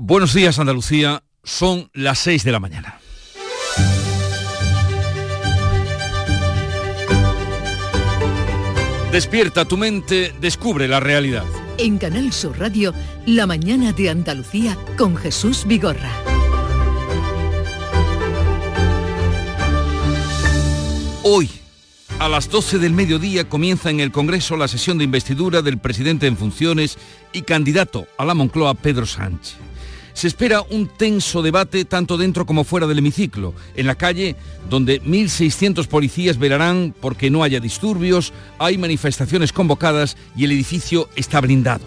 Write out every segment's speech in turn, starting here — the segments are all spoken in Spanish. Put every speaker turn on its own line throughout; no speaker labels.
Buenos días Andalucía, son las 6 de la mañana. Despierta tu mente, descubre la realidad.
En Canal Sur Radio, La mañana de Andalucía con Jesús Vigorra.
Hoy, a las 12 del mediodía, comienza en el Congreso la sesión de investidura del presidente en funciones y candidato a la Moncloa, Pedro Sánchez. Se espera un tenso debate tanto dentro como fuera del hemiciclo, en la calle donde 1.600 policías velarán porque no haya disturbios, hay manifestaciones convocadas y el edificio está blindado.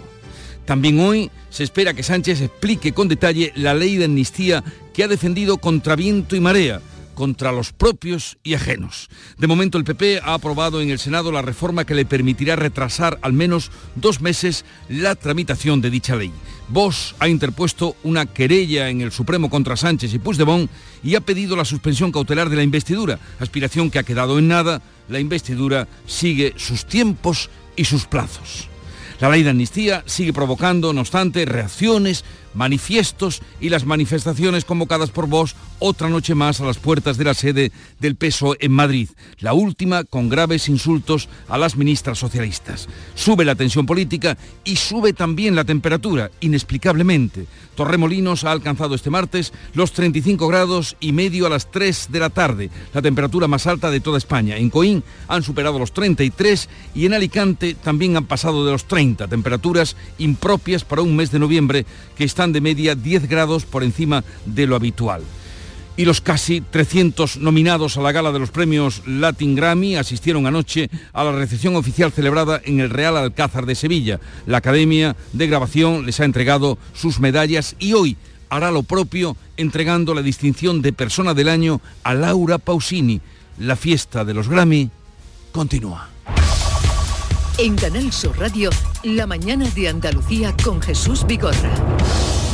También hoy se espera que Sánchez explique con detalle la ley de amnistía que ha defendido contra viento y marea contra los propios y ajenos. De momento el PP ha aprobado en el Senado la reforma que le permitirá retrasar al menos dos meses la tramitación de dicha ley. Vox ha interpuesto una querella en el Supremo contra Sánchez y Puigdemont y ha pedido la suspensión cautelar de la investidura, aspiración que ha quedado en nada. La investidura sigue sus tiempos y sus plazos. La ley de amnistía sigue provocando, no obstante, reacciones, manifiestos y las manifestaciones convocadas por vos otra noche más a las puertas de la sede del PSOE en Madrid, la última con graves insultos a las ministras socialistas. Sube la tensión política y sube también la temperatura, inexplicablemente. Torremolinos ha alcanzado este martes los 35 grados y medio a las 3 de la tarde, la temperatura más alta de toda España. En Coín han superado los 33 y en Alicante también han pasado de los 30, temperaturas impropias para un mes de noviembre que de media 10 grados por encima de lo habitual y los casi 300 nominados a la gala de los premios Latin Grammy asistieron anoche a la recepción oficial celebrada en el Real Alcázar de Sevilla. La Academia de Grabación les ha entregado sus medallas y hoy hará lo propio entregando la distinción de persona del año a Laura Pausini. La fiesta de los Grammy continúa.
En Canal Sur Radio, La mañana de Andalucía con Jesús Vigorra.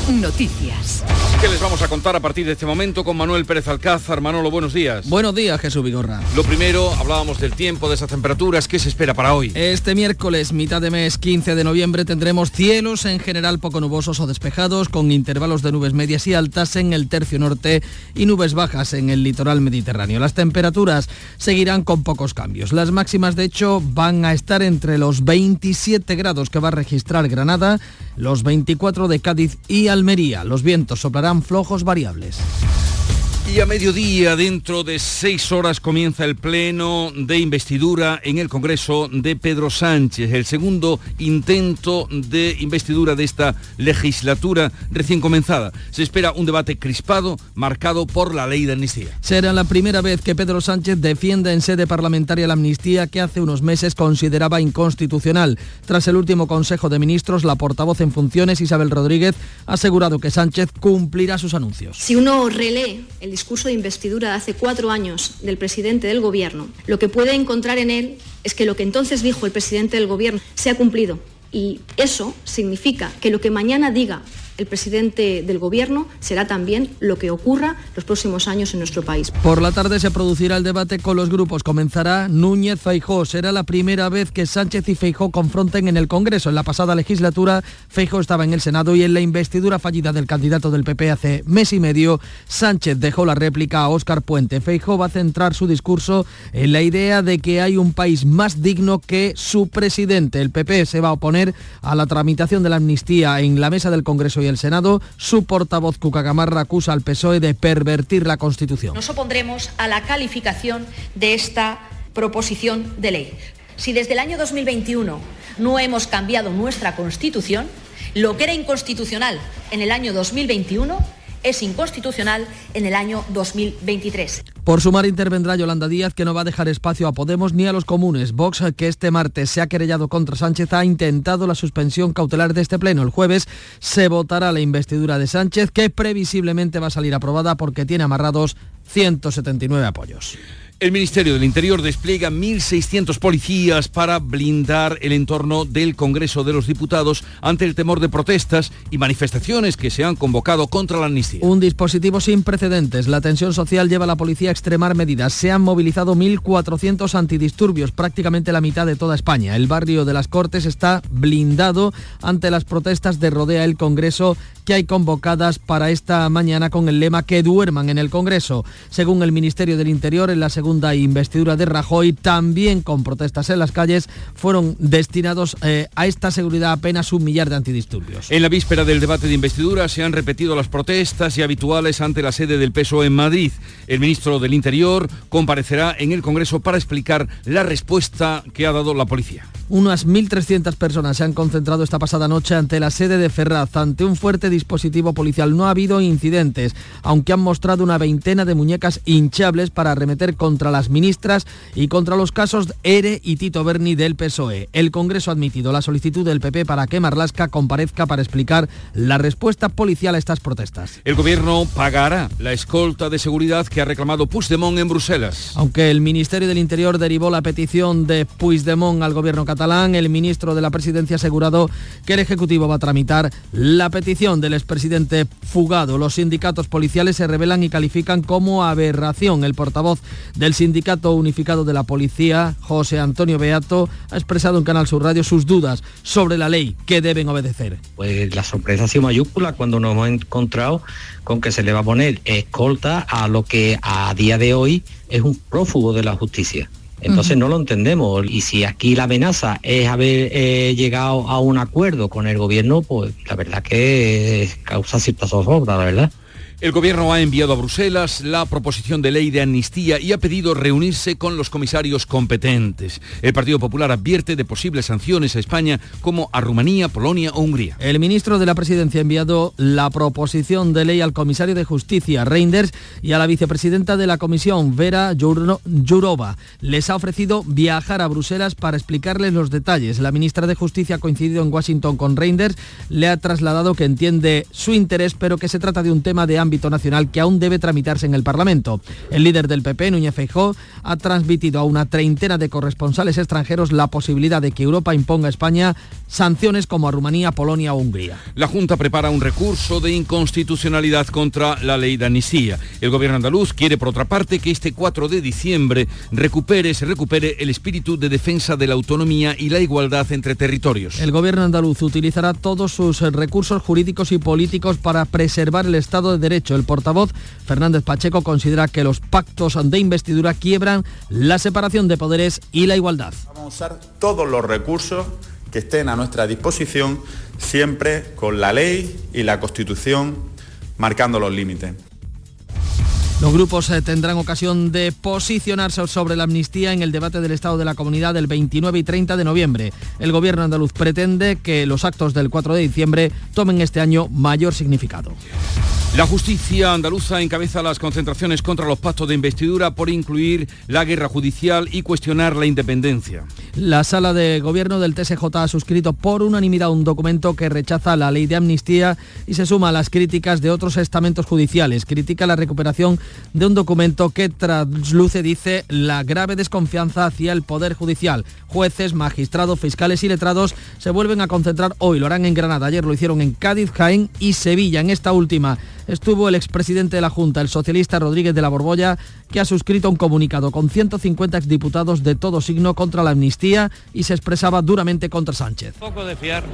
Noticias.
¿Qué les vamos a contar a partir de este momento con Manuel Pérez Alcázar? Manolo, buenos días.
Buenos días, Jesús Vigorra.
Lo primero, hablábamos del tiempo, de esas temperaturas. ¿Qué se espera para hoy?
Este miércoles, mitad de mes 15 de noviembre, tendremos cielos en general poco nubosos o despejados, con intervalos de nubes medias y altas en el tercio norte y nubes bajas en el litoral mediterráneo. Las temperaturas seguirán con pocos cambios. Las máximas, de hecho, van a estar entre los 27 grados que va a registrar Granada, los 24 de Cádiz y Almería. Los vientos soplarán flojos variables.
Y a mediodía, dentro de seis horas, comienza el pleno de investidura en el Congreso de Pedro Sánchez, el segundo intento de investidura de esta legislatura recién comenzada. Se espera un debate crispado, marcado por la ley de amnistía.
Será la primera vez que Pedro Sánchez defienda en sede parlamentaria la amnistía que hace unos meses consideraba inconstitucional. Tras el último Consejo de Ministros, la portavoz en funciones, Isabel Rodríguez, ha asegurado que Sánchez cumplirá sus anuncios.
Si uno relee el discurso de investidura de hace cuatro años del presidente del Gobierno, lo que puede encontrar en él es que lo que entonces dijo el presidente del Gobierno se ha cumplido. Y eso significa que lo que mañana diga el presidente del Gobierno será también lo que ocurra los próximos años en nuestro país.
Por la tarde se producirá el debate con los grupos. Comenzará Núñez Feijó. Será la primera vez que Sánchez y Feijó confronten en el Congreso. En la pasada legislatura, Feijó estaba en el Senado y en la investidura fallida del candidato del PP hace mes y medio, Sánchez dejó la réplica a Óscar Puente. Feijó va a centrar su discurso en la idea de que hay un país más digno que su presidente. El PP se va a oponer a la tramitación de la amnistía en la mesa del Congreso el Senado, su portavoz Cuca Gamarra acusa al PSOE de pervertir la Constitución.
Nos opondremos a la calificación de esta proposición de ley. Si desde el año 2021 no hemos cambiado nuestra Constitución, lo que era inconstitucional en el año 2021 es inconstitucional en el año 2023.
Por sumar intervendrá Yolanda Díaz, que no va a dejar espacio a Podemos ni a los comunes. Vox, que este martes se ha querellado contra Sánchez, ha intentado la suspensión cautelar de este pleno. El jueves se votará la investidura de Sánchez, que previsiblemente va a salir aprobada porque tiene amarrados 179 apoyos.
El Ministerio del Interior despliega 1.600 policías para blindar el entorno del Congreso de los Diputados ante el temor de protestas y manifestaciones que se han convocado contra la amnistía.
Un dispositivo sin precedentes. La tensión social lleva a la policía a extremar medidas. Se han movilizado 1.400 antidisturbios, prácticamente la mitad de toda España. El barrio de las Cortes está blindado ante las protestas de rodea el Congreso que hay convocadas para esta mañana con el lema que duerman en el Congreso. Según el Ministerio del Interior, en la segunda investidura de Rajoy, también con protestas en las calles, fueron destinados eh, a esta seguridad apenas un millar de antidisturbios.
En la víspera del debate de investidura se han repetido las protestas y habituales ante la sede del PSOE en Madrid. El ministro del Interior comparecerá en el Congreso para explicar la respuesta que ha dado la policía.
Unas 1.300 personas se han concentrado esta pasada noche ante la sede de Ferraz, ante un fuerte dispositivo policial. No ha habido incidentes, aunque han mostrado una veintena de muñecas hinchables para arremeter contra las ministras y contra los casos ERE y Tito Berni del PSOE. El Congreso ha admitido la solicitud del PP para que Marlasca comparezca para explicar la respuesta policial a estas protestas.
El gobierno pagará la escolta de seguridad que ha reclamado Puigdemont en Bruselas.
Aunque el Ministerio del Interior derivó la petición de Puigdemont al gobierno catalán, el ministro de la Presidencia ha asegurado que el Ejecutivo va a tramitar la petición del expresidente fugado. Los sindicatos policiales se revelan y califican como aberración. El portavoz del Sindicato Unificado de la Policía, José Antonio Beato, ha expresado en Canal Sur Radio sus dudas sobre la ley que deben obedecer.
Pues la sorpresa ha sido mayúscula cuando nos hemos encontrado con que se le va a poner escolta a lo que a día de hoy es un prófugo de la justicia. Entonces no lo entendemos. Y si aquí la amenaza es haber eh, llegado a un acuerdo con el gobierno, pues la verdad que causa cierta zozobra, la verdad.
El Gobierno ha enviado a Bruselas la proposición de ley de amnistía y ha pedido reunirse con los comisarios competentes. El Partido Popular advierte de posibles sanciones a España como a Rumanía, Polonia o Hungría.
El ministro de la Presidencia ha enviado la proposición de ley al comisario de Justicia, Reinders, y a la vicepresidenta de la Comisión, Vera Jourova. Les ha ofrecido viajar a Bruselas para explicarles los detalles. La ministra de Justicia ha coincidido en Washington con Reinders, le ha trasladado que entiende su interés, pero que se trata de un tema de ámbito nacional que aún debe tramitarse en el Parlamento. El líder del PP, Núñez Feijó, ha transmitido a una treintena de corresponsales extranjeros la posibilidad de que Europa imponga a España sanciones como a Rumanía, Polonia o Hungría.
La Junta prepara un recurso de inconstitucionalidad contra la ley de amnistía. El gobierno andaluz quiere, por otra parte, que este 4 de diciembre recupere, se recupere el espíritu de defensa de la autonomía y la igualdad entre territorios.
El gobierno andaluz utilizará todos sus recursos jurídicos y políticos para preservar el Estado de Derecho el portavoz Fernández Pacheco considera que los pactos de investidura quiebran la separación de poderes y la igualdad.
Vamos a usar todos los recursos que estén a nuestra disposición, siempre con la ley y la Constitución marcando los límites.
Los grupos eh, tendrán ocasión de posicionarse sobre la amnistía en el debate del Estado de la Comunidad del 29 y 30 de noviembre. El gobierno andaluz pretende que los actos del 4 de diciembre tomen este año mayor significado.
La justicia andaluza encabeza las concentraciones contra los pactos de investidura por incluir la guerra judicial y cuestionar la independencia.
La sala de gobierno del TSJ ha suscrito por unanimidad un documento que rechaza la ley de amnistía y se suma a las críticas de otros estamentos judiciales. Critica la recuperación de un documento que trasluce, dice, la grave desconfianza hacia el Poder Judicial. Jueces, magistrados, fiscales y letrados se vuelven a concentrar hoy. Lo harán en Granada. Ayer lo hicieron en Cádiz, Jaén y Sevilla. En esta última estuvo el expresidente de la Junta, el socialista Rodríguez de la Borbolla, que ha suscrito un comunicado con 150 exdiputados de todo signo contra la amnistía y se expresaba duramente contra Sánchez.
Poco de fiar.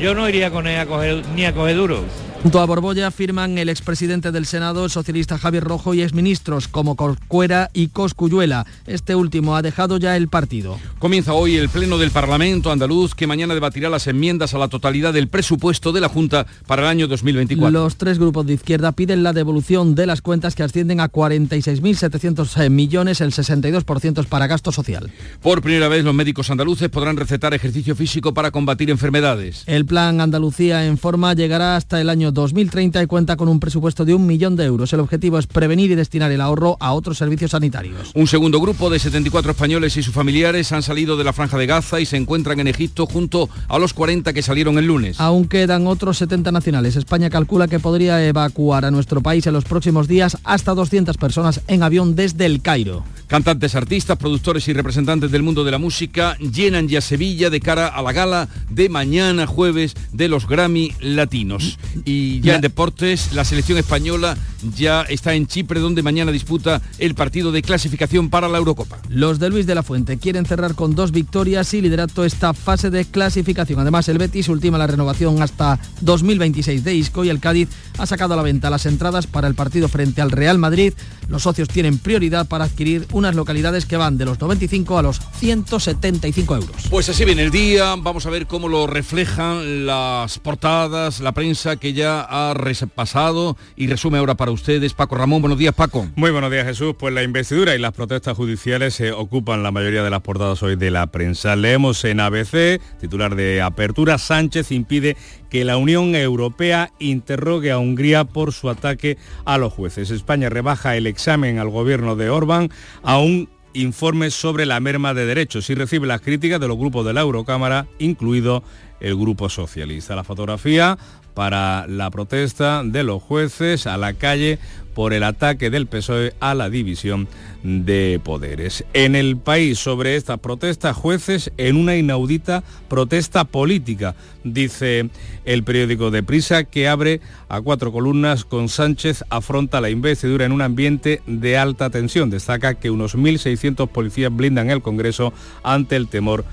Yo no iría con él ni a coger duro.
Junto a Borbolla firman el expresidente del Senado, el socialista Javier Rojo y exministros como Corcuera y Coscuyuela. Este último ha dejado ya el partido.
Comienza hoy el Pleno del Parlamento andaluz que mañana debatirá las enmiendas a la totalidad del presupuesto de la Junta para el año 2024.
Los tres grupos de izquierda piden la devolución de las cuentas que ascienden a 46.700 millones, el 62% es para gasto social.
Por primera vez los médicos andaluces podrán recetar ejercicio físico para combatir enfermedades.
El plan Andalucía en forma llegará hasta el año 2030 y cuenta con un presupuesto de un millón de euros. El objetivo es prevenir y destinar el ahorro a otros servicios sanitarios.
Un segundo grupo de 74 españoles y sus familiares han salido de la franja de Gaza y se encuentran en Egipto junto a los 40 que salieron el lunes.
Aún quedan otros 70 nacionales. España calcula que podría evacuar a nuestro país en los próximos días hasta 200 personas en avión desde el Cairo.
Cantantes, artistas, productores y representantes del mundo de la música llenan ya Sevilla de cara a la gala de mañana jueves de los Grammy Latinos. Y ya en deportes, la selección española ya está en Chipre donde mañana disputa el partido de clasificación para la Eurocopa.
Los de Luis de la Fuente quieren cerrar con dos victorias y liderato esta fase de clasificación. Además, el Betis ultima la renovación hasta 2026 de Isco y el Cádiz ha sacado a la venta las entradas para el partido frente al Real Madrid. Los socios tienen prioridad para adquirir unas localidades que van de los 95 a los 175 euros.
Pues así viene el día, vamos a ver cómo lo reflejan las portadas, la prensa que ya ha repasado y resume ahora para ustedes. Paco Ramón, buenos días Paco.
Muy buenos días Jesús, pues la investidura y las protestas judiciales se ocupan la mayoría de las portadas hoy de la prensa. Leemos en ABC, titular de apertura, Sánchez impide que la Unión Europea interrogue a Hungría por su ataque a los jueces. España rebaja el examen al gobierno de Orbán a un informe sobre la merma de derechos y recibe las críticas de los grupos de la Eurocámara, incluido el Grupo Socialista. La fotografía para la protesta de los jueces a la calle por el ataque del PSOE a la división de poderes. En el país sobre esta protesta, jueces en una inaudita protesta política, dice el periódico de Prisa, que abre a cuatro columnas con Sánchez afronta la investidura en un ambiente de alta tensión. Destaca que unos 1.600 policías blindan el Congreso ante el temor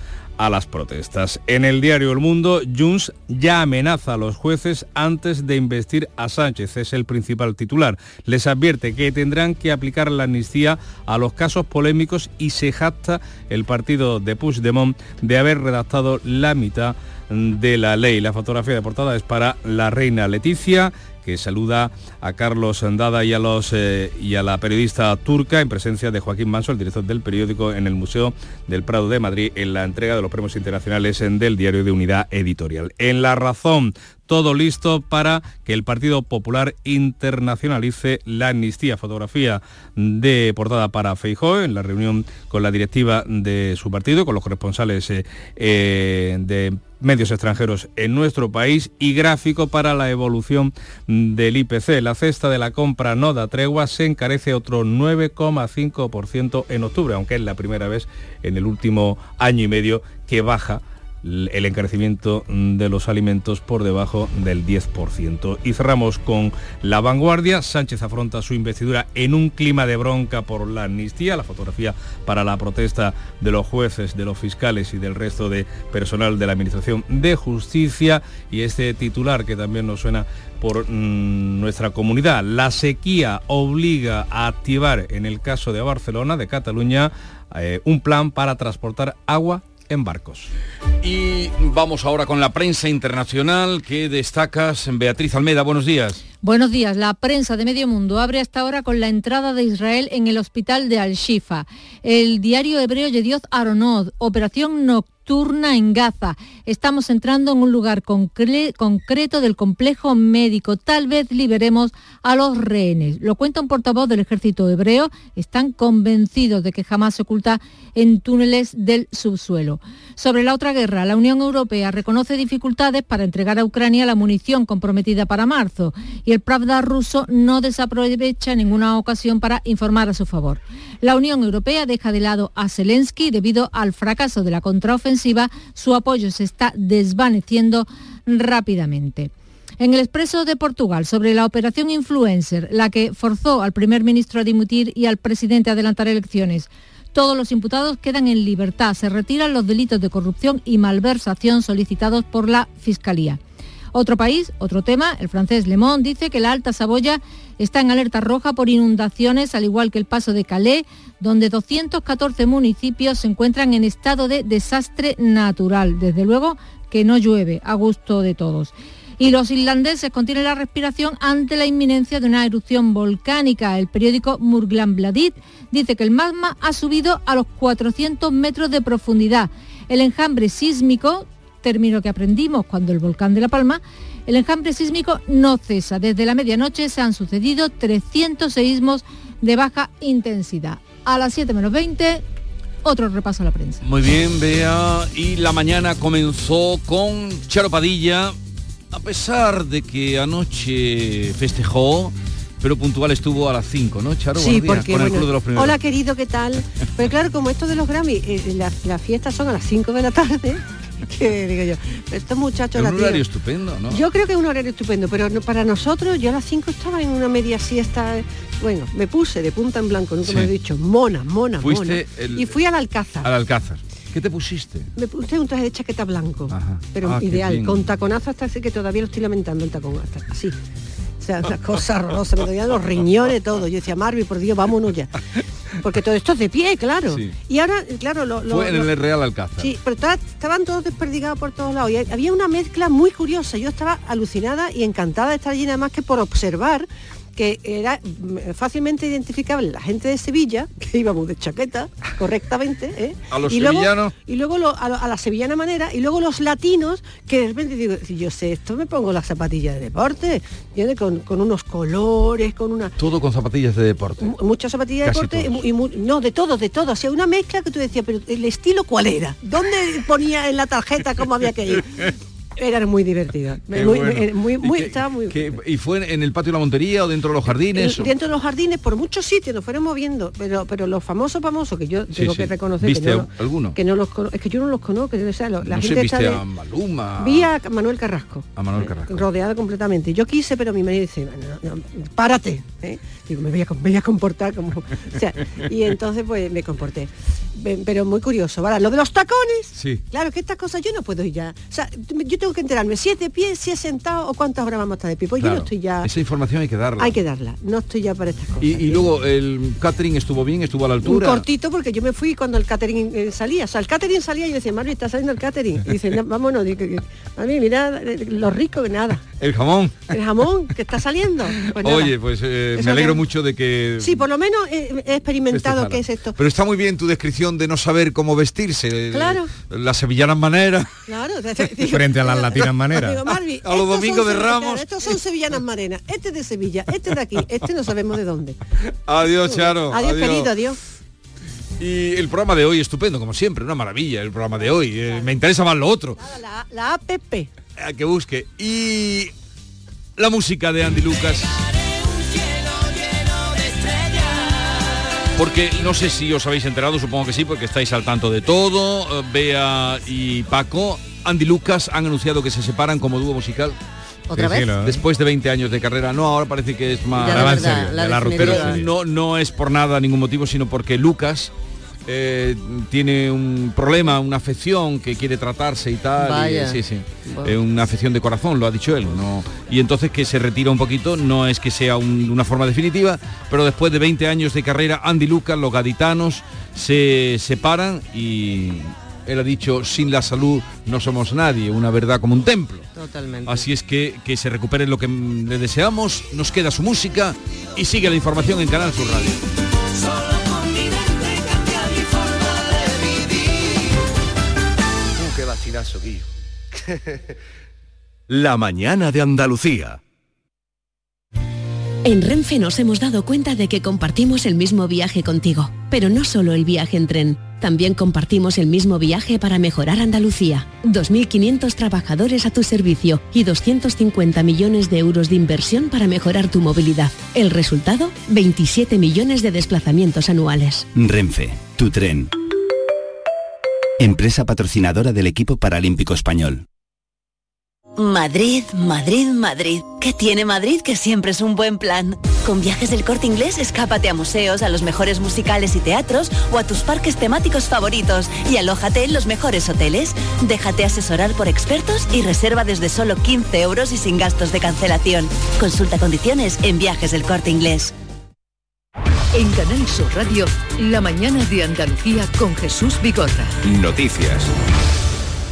a las protestas. En el diario El Mundo, Junts ya amenaza a los jueces antes de investir a Sánchez, es el principal titular. Les advierte que tendrán que aplicar la amnistía a los casos polémicos y se jacta el partido de Puigdemont de haber redactado la mitad de la ley. La fotografía de portada es para la reina Leticia, que saluda a Carlos Andada y a, los, eh, y a la periodista turca en presencia de Joaquín Manso, el director del periódico en el Museo del Prado de Madrid, en la entrega de los premios internacionales del diario de Unidad Editorial. En La Razón, todo listo para que el Partido Popular internacionalice la amnistía. Fotografía de portada para Feijóo en la reunión con la directiva de su partido, con los corresponsales eh, eh, de medios extranjeros en nuestro país y gráfico para la evolución del IPC. La cesta de la compra no da tregua, se encarece otro 9,5% en octubre, aunque es la primera vez en el último año y medio que baja el encarecimiento de los alimentos por debajo del 10%. Y cerramos con la vanguardia. Sánchez afronta su investidura en un clima de bronca por la amnistía, la fotografía para la protesta de los jueces, de los fiscales y del resto de personal de la Administración de Justicia y este titular que también nos suena por mm, nuestra comunidad. La sequía obliga a activar, en el caso de Barcelona, de Cataluña, eh, un plan para transportar agua en barcos.
Y vamos ahora con la prensa internacional que destacas. Beatriz Almeda, buenos días.
Buenos días. La prensa de Medio Mundo abre hasta ahora con la entrada de Israel en el hospital de Al-Shifa. El diario hebreo Yedioth Aronod, operación nocturna turna en Gaza. Estamos entrando en un lugar concreto del complejo médico. Tal vez liberemos a los rehenes. Lo cuenta un portavoz del ejército hebreo. Están convencidos de que jamás se oculta en túneles del subsuelo. Sobre la otra guerra, la Unión Europea reconoce dificultades para entregar a Ucrania la munición comprometida para marzo y el Pravda ruso no desaprovecha ninguna ocasión para informar a su favor. La Unión Europea deja de lado a Zelensky debido al fracaso de la contraofensiva. Su apoyo se está desvaneciendo rápidamente. En el expreso de Portugal, sobre la operación Influencer, la que forzó al primer ministro a dimitir y al presidente a adelantar elecciones, todos los imputados quedan en libertad. Se retiran los delitos de corrupción y malversación solicitados por la Fiscalía. Otro país, otro tema, el francés Le Monde dice que la Alta Saboya está en alerta roja por inundaciones, al igual que el paso de Calais, donde 214 municipios se encuentran en estado de desastre natural. Desde luego que no llueve, a gusto de todos. Y los irlandeses contienen la respiración ante la inminencia de una erupción volcánica. El periódico Murglanbladit dice que el magma ha subido a los 400 metros de profundidad. El enjambre sísmico término que aprendimos cuando el volcán de La Palma, el enjambre sísmico no cesa. Desde la medianoche se han sucedido 300 seísmos de baja intensidad. A las 7 menos 20, otro repaso a la prensa.
Muy bien, Bea. Y la mañana comenzó con Charo Padilla, a pesar de que anoche festejó, pero puntual estuvo a las 5, ¿no, Charo?
Sí, porque
con el
bueno,
Club de los Primeros.
hola querido, ¿qué tal? Pues claro, como esto de los Grammy, eh, las las fiestas son a las 5 de la tarde, que digo yo, estos muchachos
Es un horario estupendo, ¿no?
Yo creo que es un horario estupendo, pero no- para nosotros, yo a las 5 estaba en una media siesta. Bueno, me puse de punta en blanco, nunca
Sí.
me he dicho, mona, mona,
Fuiste
mona.
el-
y fui al Alcázar.
Al Alcázar. ¿Qué te pusiste?
Me puse un traje de chaqueta blanco,
Ajá.
pero
Ah,
ideal, con taconazo hasta así que todavía lo estoy lamentando el tacón, hasta así. O sea, una cosa horrorosa, me dolían los riñones, todo. Yo decía, Marvi, por Dios, vámonos ya. Porque todo esto es de pie, claro.
Sí.
Y ahora, claro, lo, lo-
Fue en
lo-
el Real Alcázar.
Sí, pero ta- estaban todos desperdigados por todos lados. Y había una mezcla muy curiosa. Yo estaba alucinada y encantada de estar allí, nada más que por observar que era mm, fácilmente identificable la gente de Sevilla, que íbamos de chaqueta, correctamente, ¿eh?
A los
y luego,
sevillanos.
y luego lo- a, lo- a la sevillana manera, y luego los latinos, que de repente digo, si yo sé esto, me pongo las zapatillas de deporte, ¿entiendes? Con, con unos colores, con una
Todo con zapatillas de deporte.
mu- muchas zapatillas de deporte y
todos.
y, no de todo de todo o sea una mezcla que tú decías pero el estilo cuál era dónde ponía en la tarjeta cómo había que ir era muy divertido
Qué
muy,
bueno.
muy, muy-
¿Y
estaba muy
¿Y fue en el patio de la Montería o dentro de los jardines?
dentro de los jardines por muchos sitios nos fueron moviendo pero pero los famosos famosos que yo tengo
sí.
que reconocer
¿Viste
que no,
alguno?
que no los es que yo no los conozco o sea, la
no sé,
gente
viste
está de-
a Maluma.
Vi a Manuel Carrasco.
A Manuel Carrasco.
Rodeada completamente. Yo quise, pero mi marido dice, "No, no, párate. ¿eh? Digo, me voy, a, me voy a comportar como... O sea, y entonces pues me comporté. Pero muy curioso. ¿vale? Lo de los tacones.
Sí.
Claro que estas cosas yo no puedo ir ya. O sea, yo tengo que enterarme si es de pie, si es sentado o cuántas horas vamos a estar de pie. Pues yo no estoy ya...
Esa información hay que darla.
Hay que darla. No estoy ya para estas cosas.
Y, y luego el catering estuvo bien, estuvo a la
un
altura.
cortito porque yo me fui cuando el catering eh, salía. O sea, el catering salía y yo decía, Marvi, está saliendo el catering. Y dice, "No, vámonos. Digo, Marvi, mira eh, lo rico que nada.
El jamón.
El jamón que está saliendo. Pues.
Oye, pues eh, me alegro
que-
mucho de que...
Sí, por lo menos he, he experimentado qué es esto.
Pero está muy bien tu descripción de no saber cómo vestirse.
Claro.
Las sevillanas maneras.
Claro.
Frente a las latinas maneras.
Digo, Marvi,
A los domingos de Ramos.
Estos son sevillanas marenas. Este es de Sevilla, este es de aquí, este no sabemos de dónde.
Adiós, Charo.
Adiós, querido, adiós.
Y el programa de hoy estupendo, como siempre, una maravilla el programa de hoy. Eh, me interesa más lo otro.
La, la APP.
A que busque. Y la música de Andy Lucas. Porque no sé si os habéis enterado, supongo que sí, porque estáis al tanto de todo. Eh, Bea y Paco, Andy Lucas han anunciado que se separan como dúo musical.
¿Otra
Sí, sí,
vez?
Después de 20 años de carrera, no, ahora parece que es más...
Verdad,
serio,
la
de la ruptura,
no, no es por nada, ningún motivo, sino porque Lucas eh, tiene un problema, una afección que quiere tratarse y tal. y,
Vaya.
sí, sí.
Bueno.
Eh, una afección de corazón, lo ha dicho él. ¿no? Y entonces que se retira un poquito, no es que sea un- una forma definitiva, pero después de 20 años de carrera, Andy Lucas, los gaditanos, se separan y él ha dicho, sin la salud no somos nadie, una verdad como un templo.
Totalmente.
Así es que que se recupere lo que le deseamos, nos queda su música y sigue la información en Canal Sur Radio.
Uh. La mañana de Andalucía.
En Renfe nos hemos dado cuenta de que compartimos el mismo viaje contigo, pero no solo el viaje en tren, también compartimos el mismo viaje para mejorar Andalucía. 2.500 trabajadores a tu servicio y 250 millones de euros de inversión para mejorar tu movilidad. El resultado, 27 millones de desplazamientos anuales.
Renfe, tu tren. Empresa patrocinadora del equipo paralímpico español.
Madrid, Madrid, Madrid. ¿Qué tiene Madrid que siempre es un buen plan? Con viajes del corte inglés, escápate a museos, a los mejores musicales y teatros o a tus parques temáticos favoritos y alójate en los mejores hoteles. Déjate asesorar por expertos y reserva desde solo 15 euros y sin gastos de cancelación. Consulta condiciones en viajes del corte inglés.
En Canal Sur Radio, la mañana de Andalucía con Jesús Vigorra.
Noticias.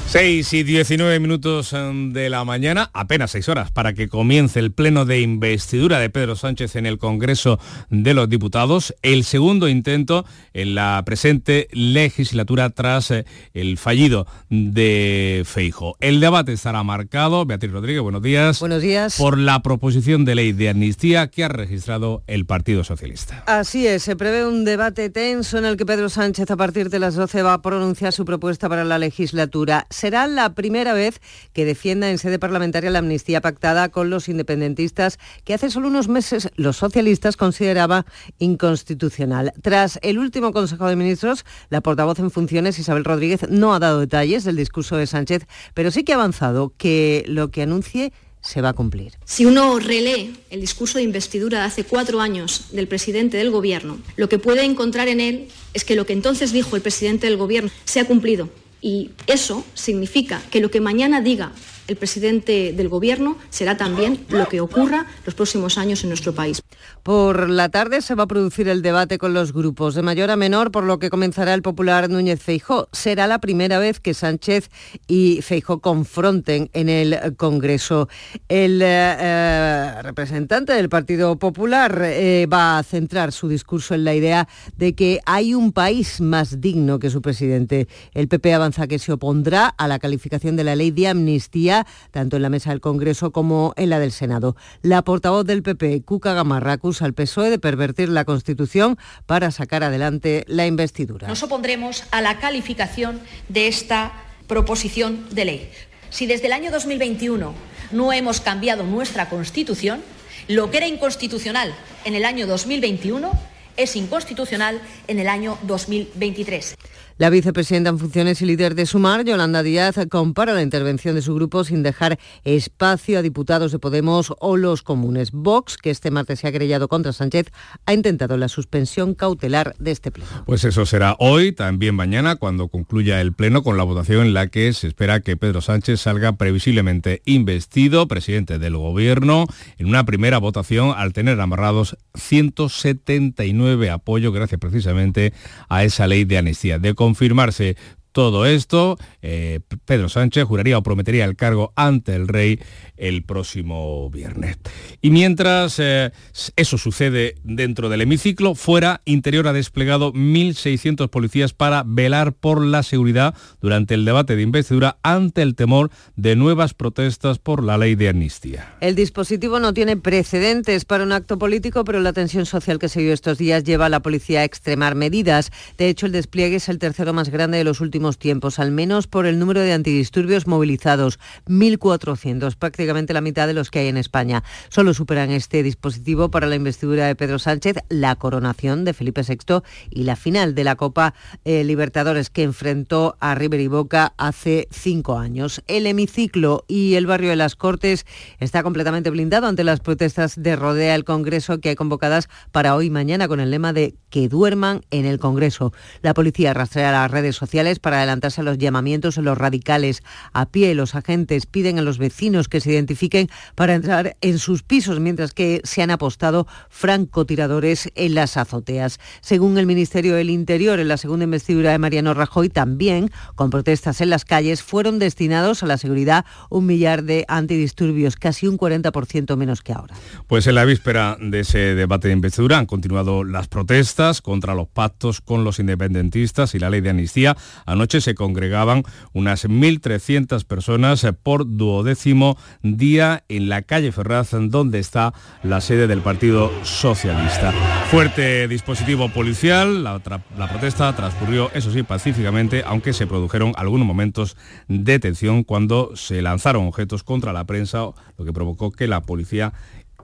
6 y 19 minutos em, de la mañana, apenas 6 horas, para que comience el pleno de investidura de Pedro Sánchez en el Congreso de los Diputados, el segundo intento en la presente legislatura tras eh, el fallido de Feijo. El debate estará marcado, Beatriz Rodríguez, buenos días.
Buenos días.
Por la proposición de ley de amnistía que ha registrado el Partido Socialista.
Así es, se prevé un debate tenso en el que Pedro Sánchez a partir de las 12 va a pronunciar su propuesta para la legislatura será la primera vez que defienda en sede parlamentaria la amnistía pactada con los independentistas que hace solo unos meses los socialistas consideraba inconstitucional. Tras el último Consejo de Ministros, la portavoz en funciones Isabel Rodríguez no ha dado detalles del discurso de Sánchez, pero sí que ha avanzado que lo que anuncie se va a cumplir.
Si uno relee el discurso de investidura de hace cuatro años del presidente del Gobierno, lo que puede encontrar en él es que lo que entonces dijo el presidente del Gobierno se ha cumplido y eso significa que lo que mañana diga el presidente del Gobierno será también lo que ocurra los próximos años en nuestro país.
Por la tarde se va a producir el debate con los grupos de mayor a menor, por lo que comenzará el popular Núñez Feijó. Será la primera vez que Sánchez y Feijó confronten en el Congreso. El eh, eh, representante del Partido Popular eh, va a centrar su discurso en la idea de que hay un país más digno que su presidente. El PP avanza que se opondrá a la calificación de la ley de amnistía tanto en la mesa del Congreso como en la del Senado. La portavoz del PP, Cuca Gamarra, acusa al PSOE de pervertir la Constitución para sacar adelante la investidura.
Nos opondremos a la calificación de esta proposición de ley. Si desde el año 2021 no hemos cambiado nuestra Constitución, lo que era inconstitucional en el año 2021 es inconstitucional en el año 2023.
La vicepresidenta en funciones y líder de Sumar, Yolanda Díaz, compara la intervención de su grupo sin dejar espacio a diputados de Podemos o los comunes. Vox, que este martes se ha querellado contra Sánchez, ha intentado la suspensión cautelar de este pleno.
Pues eso será hoy, también mañana, cuando concluya el pleno con la votación en la que se espera que Pedro Sánchez salga previsiblemente investido presidente del gobierno en una primera votación al tener amarrados 179 apoyos gracias precisamente a esa ley de amnistía. De confirmarse todo esto, eh, Pedro Sánchez juraría o prometería el cargo ante el rey el próximo viernes. Y mientras eh, eso sucede dentro del hemiciclo, fuera, Interior ha desplegado 1.600 policías para velar por la seguridad durante el debate de investidura ante el temor de nuevas protestas por la ley de amnistía.
El dispositivo no tiene precedentes para un acto político, pero la tensión social que se dio estos días lleva a la policía a extremar medidas. De hecho, el despliegue es el tercero más grande de los últimos tiempos, al menos por el número de antidisturbios movilizados, 1.400, prácticamente la mitad de los que hay en España. Solo superan este dispositivo para la investidura de Pedro Sánchez, la coronación de Felipe VI y la final de la Copa eh, Libertadores que enfrentó a River y Boca hace cinco años. El hemiciclo y el barrio de las Cortes está completamente blindado ante las protestas de Rodea el Congreso que hay convocadas para hoy y mañana con el lema de que duerman en el Congreso. La policía rastrea las redes sociales para adelantarse a los llamamientos en los radicales. A pie, los agentes piden a los vecinos que se identifiquen para entrar en sus pisos, mientras que se han apostado francotiradores en las azoteas. Según el Ministerio del Interior, en la segunda investidura de Mariano Rajoy, también, con protestas en las calles, fueron destinados a la seguridad un millar de antidisturbios, casi un 40% menos que ahora.
Pues en la víspera de ese debate de investidura han continuado las protestas contra los pactos con los independentistas y la ley de amnistía. Anoche se congregaban unas 1.300 personas por duodécimo día en la calle Ferraz, donde está la sede del Partido Socialista. Fuerte dispositivo policial, la, la protesta transcurrió, eso sí, pacíficamente, aunque se produjeron algunos momentos de tensión cuando se lanzaron objetos contra la prensa, lo que provocó que la policía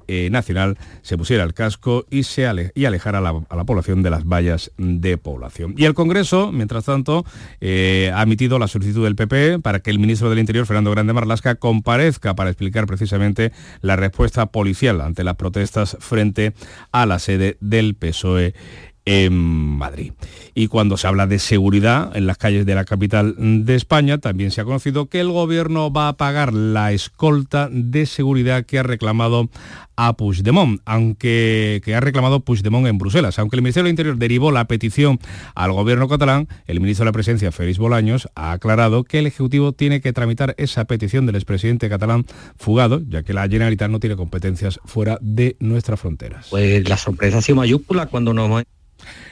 eh, nacional se pusiera el casco y, se alejara a la, población de las vallas de población. Y el Congreso, mientras tanto, eh, ha emitido la solicitud del PP para que el ministro del Interior, Fernando Grande Marlasca, comparezca para explicar precisamente la respuesta policial ante las protestas frente a la sede del PSOE en Madrid. Y cuando se habla de seguridad en las calles de la capital de España, también se ha conocido que el gobierno va a pagar la escolta de seguridad que ha reclamado a Puigdemont, aunque que ha reclamado Puigdemont en Bruselas. Aunque el Ministerio del Interior derivó la petición al gobierno catalán, el ministro de la Presidencia, Félix Bolaños, ha aclarado que el Ejecutivo tiene que tramitar esa petición del expresidente catalán fugado, ya que la Generalitat no tiene competencias fuera de nuestras fronteras.
Pues la sorpresa ha sido mayúscula cuando nos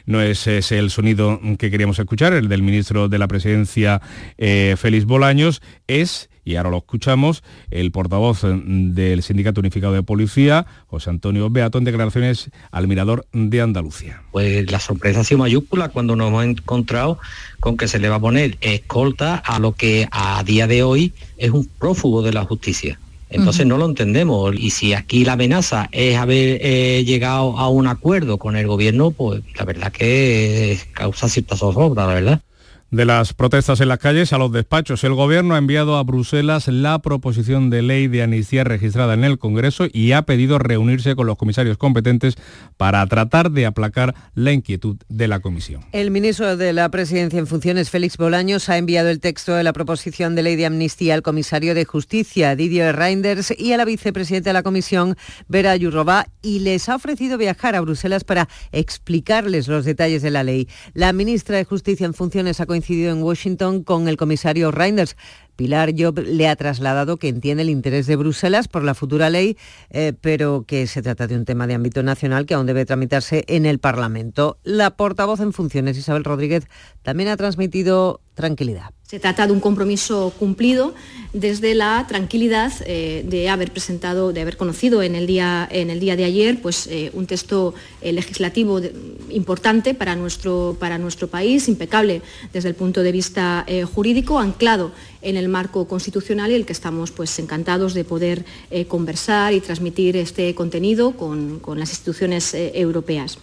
no es ese el sonido que queríamos escuchar, el del ministro de la Presidencia, eh, Félix Bolaños, es y ahora lo escuchamos, el portavoz del Sindicato Unificado de Policía, José Antonio Beato, en declaraciones al Mirador de Andalucía.
Pues la sorpresa ha sido mayúscula cuando nos hemos encontrado con que se le va a poner escolta a lo que a día de hoy es un prófugo de la justicia. Entonces no lo entendemos. Y si aquí la amenaza es haber eh, llegado a un acuerdo con el gobierno, pues la verdad que causa cierta zozobra, la verdad
de las protestas en las calles a los despachos. El Gobierno ha enviado a Bruselas la proposición de ley de amnistía registrada en el Congreso y ha pedido reunirse con los comisarios competentes para tratar de aplacar la inquietud de la Comisión.
El ministro de la Presidencia en funciones, Félix Bolaños, ha enviado el texto de la proposición de ley de amnistía al comisario de Justicia, Didier Reinders, y a la vicepresidenta de la Comisión, Vera Yurrová, y les ha ofrecido viajar a Bruselas para explicarles los detalles de la ley. La ministra de Justicia en funciones ha coincidido en Washington con el comisario Reinders. Pilar Job le ha trasladado que entiende el interés de Bruselas por la futura ley, eh, pero que se trata de un tema de ámbito nacional que aún debe tramitarse en el Parlamento. La portavoz en funciones, Isabel Rodríguez, también ha transmitido tranquilidad.
Se trata de un compromiso cumplido desde la tranquilidad eh, de haber presentado, de haber conocido en el día, de ayer pues, eh, un texto legislativo importante para nuestro país, impecable desde el punto de vista jurídico, anclado en el marco constitucional y el que estamos pues, encantados de poder conversar y transmitir este contenido con, con las instituciones europeas.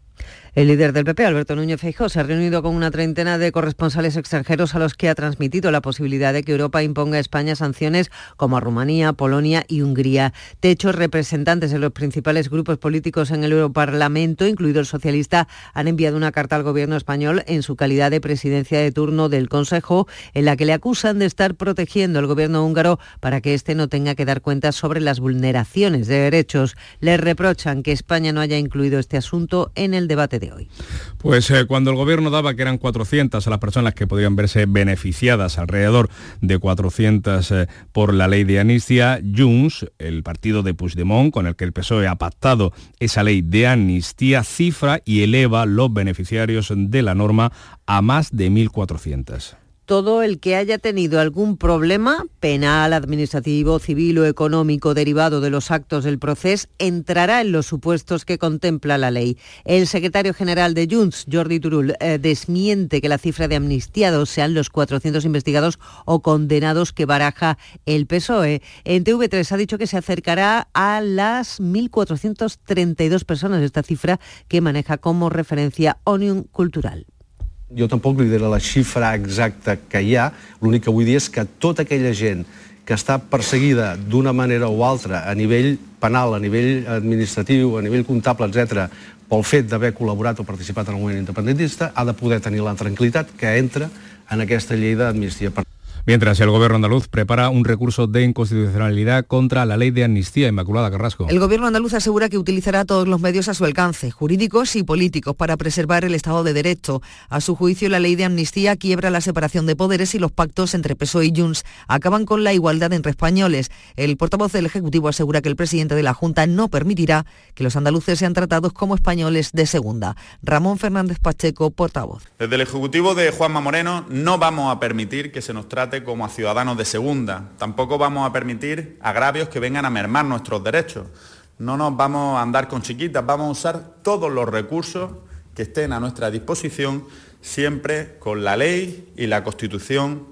El líder del PP, Alberto Núñez Feijóo, se ha reunido con una treintena de corresponsales extranjeros a los que ha transmitido la posibilidad de que Europa imponga a España sanciones como a Rumanía, Polonia y Hungría. De hecho, representantes de los principales grupos políticos en el Europarlamento, incluido el socialista, han enviado una carta al gobierno español en su calidad de presidencia de turno del Consejo, en la que le acusan de estar protegiendo al gobierno húngaro para que éste no tenga que dar cuenta sobre las vulneraciones de derechos. Le reprochan que España no haya incluido este asunto en el debate
Pues eh, cuando el gobierno daba que eran 400 a las personas que podrían verse beneficiadas, alrededor de 400 eh, por la ley de amnistía, Junts, el partido de Puigdemont, con el que el PSOE ha pactado esa ley de amnistía, cifra y eleva los beneficiarios de la norma a más de 1.400
todo el que haya tenido algún problema penal, administrativo, civil o económico derivado de los actos del proceso entrará en los supuestos que contempla la ley. El secretario general de Junts, Jordi Turul, eh, desmiente que la cifra de amnistiados sean los 400 investigados o condenados que baraja el PSOE. En TV3 ha dicho que se acercará a las 1.432 personas, esta cifra que maneja como referencia Onion Cultural.
Jo tampoc li diré la xifra exacta que hi ha, l'únic que vull dir és que tota aquella gent que està perseguida d'una manera o altra a nivell penal, a nivell administratiu, a nivell comptable, etc, pel fet d'haver col·laborat o participat en el moviment independentista, ha de poder tenir la tranquil·litat que entra en aquesta llei d'amnistia.
Mientras el gobierno andaluz prepara un recurso de inconstitucionalidad contra la ley de amnistía Inmaculada Carrasco.
El gobierno andaluz asegura que utilizará todos los medios a su alcance, jurídicos y políticos, para preservar el Estado de Derecho. A su juicio, la ley de amnistía quiebra la separación de poderes y los pactos entre PSOE y Junts acaban con la igualdad entre españoles. El portavoz del Ejecutivo asegura que el presidente de la Junta no permitirá que los andaluces sean tratados como españoles de segunda. Ramón Fernández Pacheco, portavoz.
Desde el Ejecutivo de Juanma Moreno no vamos a permitir que se nos trate como a ciudadanos de segunda. Tampoco vamos a permitir agravios que vengan a mermar nuestros derechos. No nos vamos a andar con chiquitas, vamos a usar todos los recursos que estén a nuestra disposición, siempre con la ley y la Constitución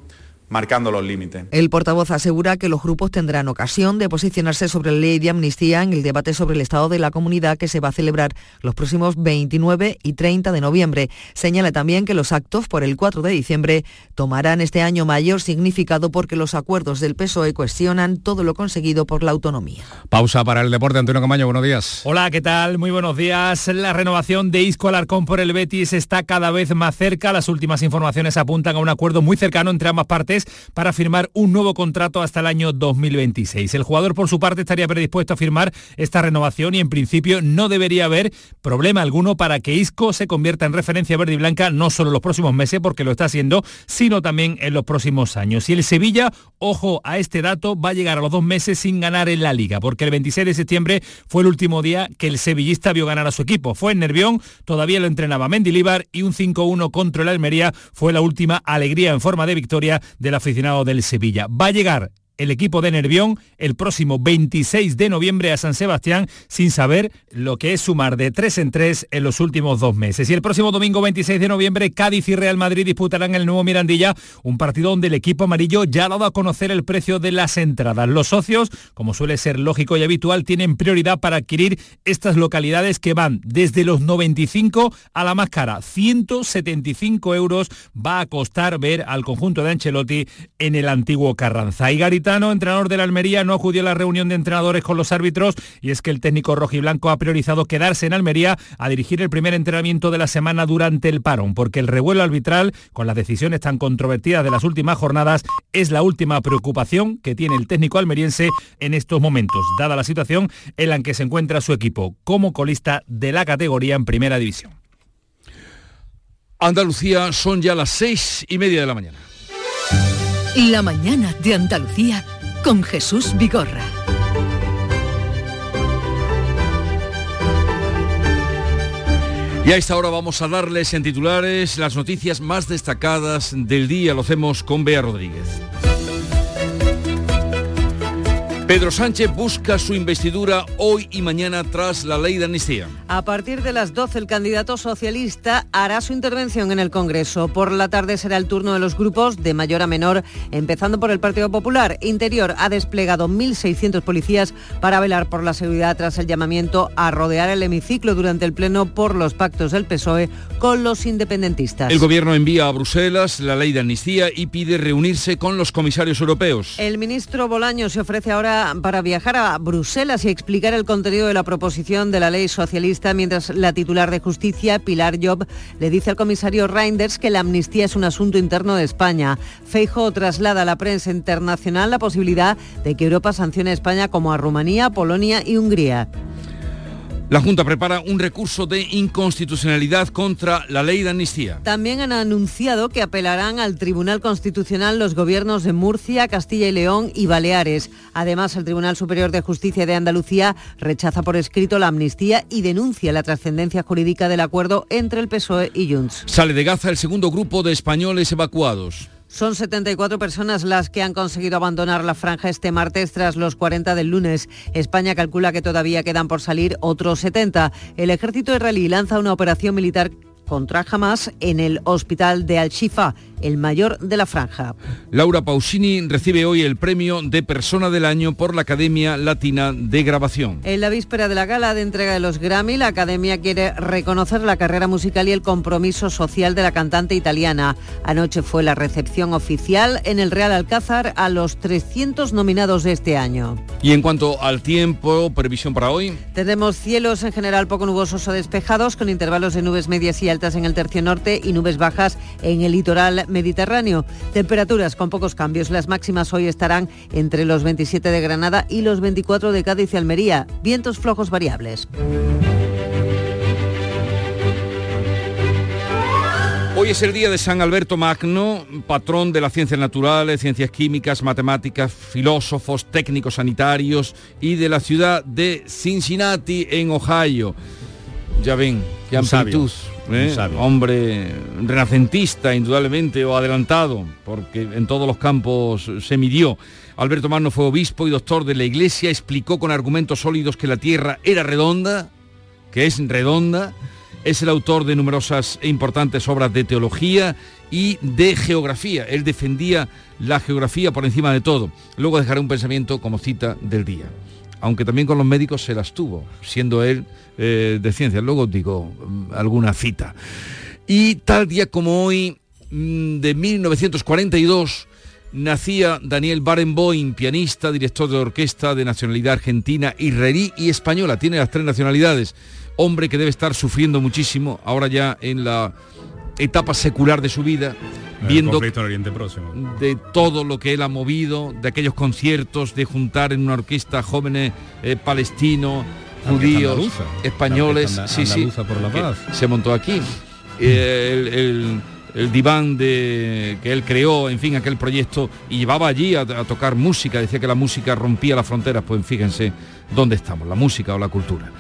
marcando los límites.
El portavoz asegura que los grupos tendrán ocasión de posicionarse sobre la ley de amnistía en el debate sobre el estado de la comunidad que se va a celebrar los próximos 29 y 30 de noviembre. Señala también que los actos por el 4 de diciembre tomarán este año mayor significado porque los acuerdos del PSOE cuestionan todo lo conseguido por la autonomía.
Pausa para el deporte. Antonio Camaño, buenos días.
Hola, ¿qué tal? Muy buenos días. La renovación de Isco Alarcón por el Betis está cada vez más cerca. Las últimas informaciones apuntan a un acuerdo muy cercano entre ambas partes para firmar un nuevo contrato hasta el año 2026. El jugador, por su parte, estaría predispuesto a firmar esta renovación y en principio no debería haber problema alguno para que Isco se convierta en referencia verde y blanca no solo en los próximos meses, porque lo está haciendo, sino también en los próximos años. Y el Sevilla, ojo a este dato, va a llegar a los dos meses sin ganar en la liga, porque el 26 de septiembre fue el último día que el sevillista vio ganar a su equipo. Fue en Nervión, todavía lo entrenaba Mendilibar y un 5-1 contra el Almería fue la última alegría en forma de victoria del aficionado del Sevilla. Va a llegar el equipo de Nervión el próximo 26 de noviembre a San Sebastián sin saber lo que es sumar de 3 en 3 en los últimos dos meses. Y el próximo domingo 26 de noviembre Cádiz y Real Madrid disputarán el nuevo Mirandilla, un partido donde el equipo amarillo ya ha dado a conocer el precio de las entradas. Los socios, como suele ser lógico y habitual, tienen prioridad para adquirir estas localidades que van desde los 95 a la más cara. 175 euros va a costar ver al conjunto de Ancelotti en el antiguo Carranza. Y Garita entrenador de la Almería, no acudió a la reunión de entrenadores con los árbitros y es que el técnico rojiblanco ha priorizado quedarse en Almería a dirigir el primer entrenamiento de la semana durante el parón, porque el revuelo arbitral, con las decisiones tan controvertidas de las últimas jornadas, es la última preocupación que tiene el técnico almeriense en estos momentos, dada la situación en la que se encuentra su equipo como colista de la categoría en primera división.
Andalucía son ya las seis y media de la mañana.
La mañana de Andalucía con Jesús Vigorra.
Y a esta hora vamos a darles en titulares las noticias más destacadas del día. Lo hacemos con Bea Rodríguez. Pedro Sánchez busca su investidura hoy y mañana tras la ley de amnistía.
A partir de las 12 el candidato socialista hará su intervención en el Congreso. Por la tarde será el turno de los grupos de mayor a menor, empezando por el Partido Popular. Interior ha desplegado 1.600 policías para velar por la seguridad tras el llamamiento a rodear el hemiciclo durante el Pleno por los pactos del PSOE con los independentistas.
El Gobierno envía a Bruselas la ley de amnistía y pide reunirse con los comisarios europeos.
El ministro Bolaño se ofrece ahora para viajar a Bruselas y explicar el contenido de la proposición de la ley socialista, mientras la titular de justicia, Pilar Job, le dice al comisario Reinders que la amnistía es un asunto interno de España. Feijo traslada a la prensa internacional la posibilidad de que Europa sancione a España como a Rumanía, Polonia y Hungría.
La Junta prepara un recurso de inconstitucionalidad contra la ley de amnistía.
También han anunciado que apelarán al Tribunal Constitucional los gobiernos de Murcia, Castilla y León y Baleares. Además, el Tribunal Superior de Justicia de Andalucía rechaza por escrito la amnistía y denuncia la trascendencia jurídica del acuerdo entre el PSOE y Junts.
Sale de Gaza el segundo grupo de españoles evacuados.
Son 74 personas las que han conseguido abandonar la franja este martes tras los 40 del lunes. España calcula que todavía quedan por salir otros 70. El ejército israelí lanza una operación militar contra Hamas en el hospital de Al-Shifa, el mayor de la franja.
Laura Pausini recibe hoy el premio de Persona del Año por la Academia Latina de Grabación.
En la víspera de la gala de entrega de los Grammy, la Academia quiere reconocer la carrera musical y el compromiso social de la cantante italiana. Anoche fue la recepción oficial en el Real Alcázar a los 300 nominados de este año.
Y en cuanto al tiempo, previsión para hoy.
Tenemos cielos en general poco nubosos o despejados, con intervalos de nubes medias y altas en el tercio norte y nubes bajas en el litoral mediterráneo. Temperaturas con pocos cambios. Las máximas hoy estarán entre los 27 de Granada y los 24 de Cádiz y Almería. Vientos flojos variables.
Hoy es el día de San Alberto Magno, patrón de las ciencias naturales, ciencias químicas, matemáticas, filósofos, técnicos sanitarios y de la ciudad de Cincinnati, en Ohio. Ya ven, qué amplitud. ¿eh? Hombre renacentista, indudablemente, o adelantado, porque en todos los campos se midió. Alberto Magno fue obispo y doctor de la Iglesia, explicó con argumentos sólidos que la Tierra era redonda, que es redonda, es el autor de numerosas e importantes obras de teología y de geografía. Él defendía la geografía por encima de todo. Luego dejaré un pensamiento como cita del día. Aunque también con los médicos se las tuvo, siendo él eh, de ciencias. Luego digo mm, alguna cita. Y tal día como hoy, mm, de 1942, nacía Daniel Barenboim, pianista, director de orquesta de nacionalidad argentina, israelí y española. Tiene las tres nacionalidades. Hombre que debe estar sufriendo muchísimo ahora ya en la etapa secular de su vida,
El
viendo
en Oriente Próximo.
de todo lo que él ha movido, de aquellos conciertos, de juntar en una orquesta jóvenes eh, palestinos, judíos,
andaluza.
españoles, sí, sí,
andaluza por la
que
paz.
se montó aquí. Eh, el, el- el diván de, que él creó, en fin, aquel proyecto, y llevaba allí a, a tocar música, decía que la música rompía las fronteras, pues fíjense dónde estamos, la música o la cultura.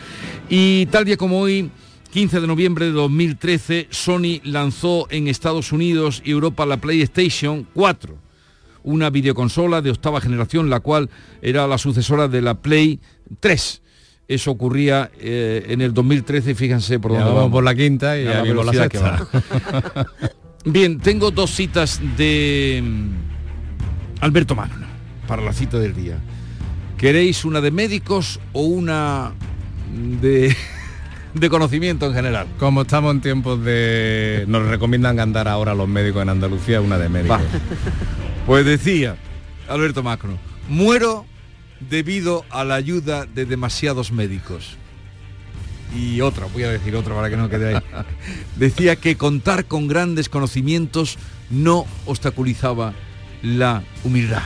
Y tal día como hoy, 15 de noviembre de 2013, Sony lanzó en Estados Unidos y Europa la PlayStation 4, una videoconsola de octava generación, la cual era la sucesora de la Play 3. Eso ocurría eh, en el 2013, fíjense por
Ya
dónde
vamos por la quinta y ya aquí por la sexta.
Bien, tengo dos citas de mm, Alberto Magno para la cita del día. ¿Queréis una de médicos o una de, de conocimiento en general?
Como estamos en tiempos de... Nos recomiendan andar ahora los médicos en Andalucía, una de médicos.
Pues decía Alberto Macron, muero debido a la ayuda de demasiados médicos. Y otra, voy a decir otra para que no quede ahí. Decía que contar con grandes conocimientos no obstaculizaba la humildad.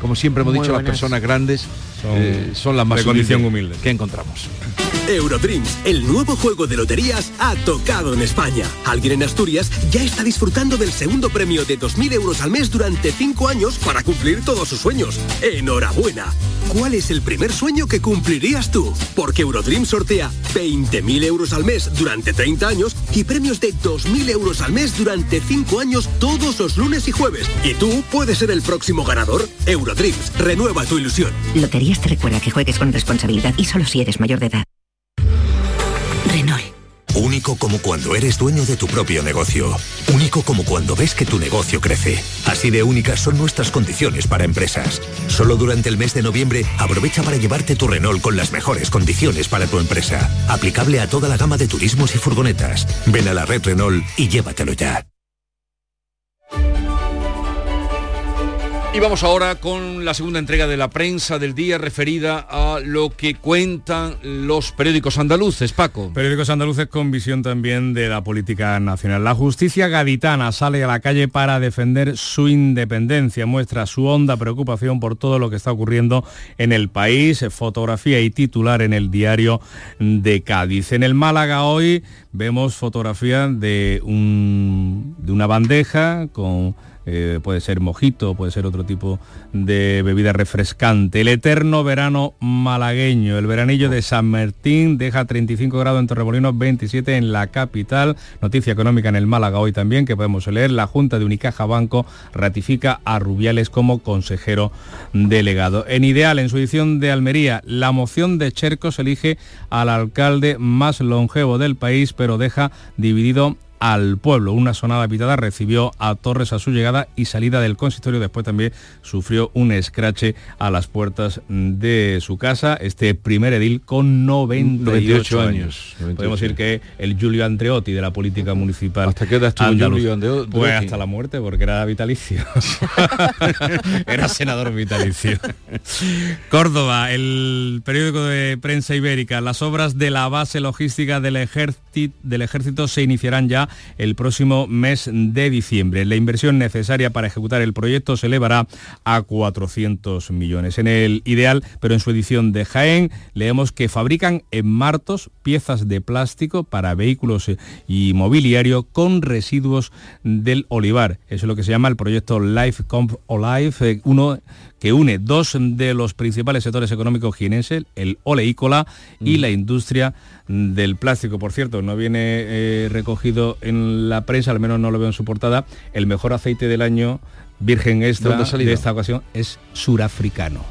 Como siempre hemos
Muy
dicho, las personas grandes
Son
eh, son las más
de condición humilde.
que encontramos.
Eurodreams, el nuevo juego de loterías, ha tocado en España. Alguien en Asturias ya está disfrutando del segundo premio de 2.000 euros al mes durante 5 años para cumplir todos sus sueños. ¡Enhorabuena! ¿Cuál es el primer sueño que cumplirías tú? Porque Eurodreams sortea 20.000 euros al mes durante 30 años y premios de 2.000 euros al mes durante 5 años todos los lunes y jueves. ¿Y tú puedes ser el próximo ganador? Eurodreams, renueva tu ilusión.
Te recuerda que juegues con responsabilidad y solo si eres mayor de edad. Renault.
Único como cuando eres dueño de tu propio negocio. Único como cuando ves que tu negocio crece. Así de únicas son nuestras condiciones para empresas. Solo durante el mes de noviembre aprovecha para llevarte tu Renault con las mejores condiciones para tu empresa. Aplicable a toda la gama de turismos y furgonetas. Ven a la red Renault y llévatelo ya.
Y vamos ahora con la segunda entrega de la prensa del día referida a lo que cuentan los periódicos andaluces. Paco.
Periódicos andaluces con visión también de la política nacional. La justicia gaditana sale a la calle para defender su independencia, muestra su honda preocupación por todo lo que está ocurriendo en el país, fotografía y titular en el diario de Cádiz. En el Málaga hoy vemos fotografía de, un- de una bandeja con eh, puede ser mojito, puede ser otro tipo de bebida refrescante. El eterno verano malagueño, el veranillo de San Martín deja 35 grados en Torremolinos, 27 en la capital. Noticia económica en el Málaga hoy también que podemos leer. La Junta de Unicaja Banco ratifica a Rubiales como consejero delegado. En Ideal, en su edición de Almería, la moción de Chercos elige al alcalde más longevo del país, pero deja dividido al pueblo. Una sonada pitada recibió a Torres a su llegada y salida del consistorio. Después también sufrió un escrache a las puertas de su casa. Este primer edil con 98,
98
años.
años. 98.
Podemos decir que el Julio Andreotti de la política municipal. ¿Hasta
qué edad estuvo Giulio Andreo-
Pues
Andreotti?
hasta la muerte, porque era vitalicio. era senador vitalicio. Córdoba, el periódico de prensa ibérica. Las obras de la base logística del ejército, del ejército se iniciarán ya el próximo mes de diciembre. La inversión necesaria para ejecutar el proyecto se elevará a 400 millones. En el ideal, pero en su edición de Jaén, leemos que fabrican en Martos piezas de plástico para vehículos y mobiliario con residuos del olivar. Eso es lo que se llama el proyecto Life Comp Olive, eh, uno que une dos de los principales sectores económicos jienenses, el oleícola y la industria del plástico. Por cierto, no viene eh, recogido en la prensa, al menos no lo veo en su portada, el mejor aceite del año virgen extra de esta ocasión es surafricano.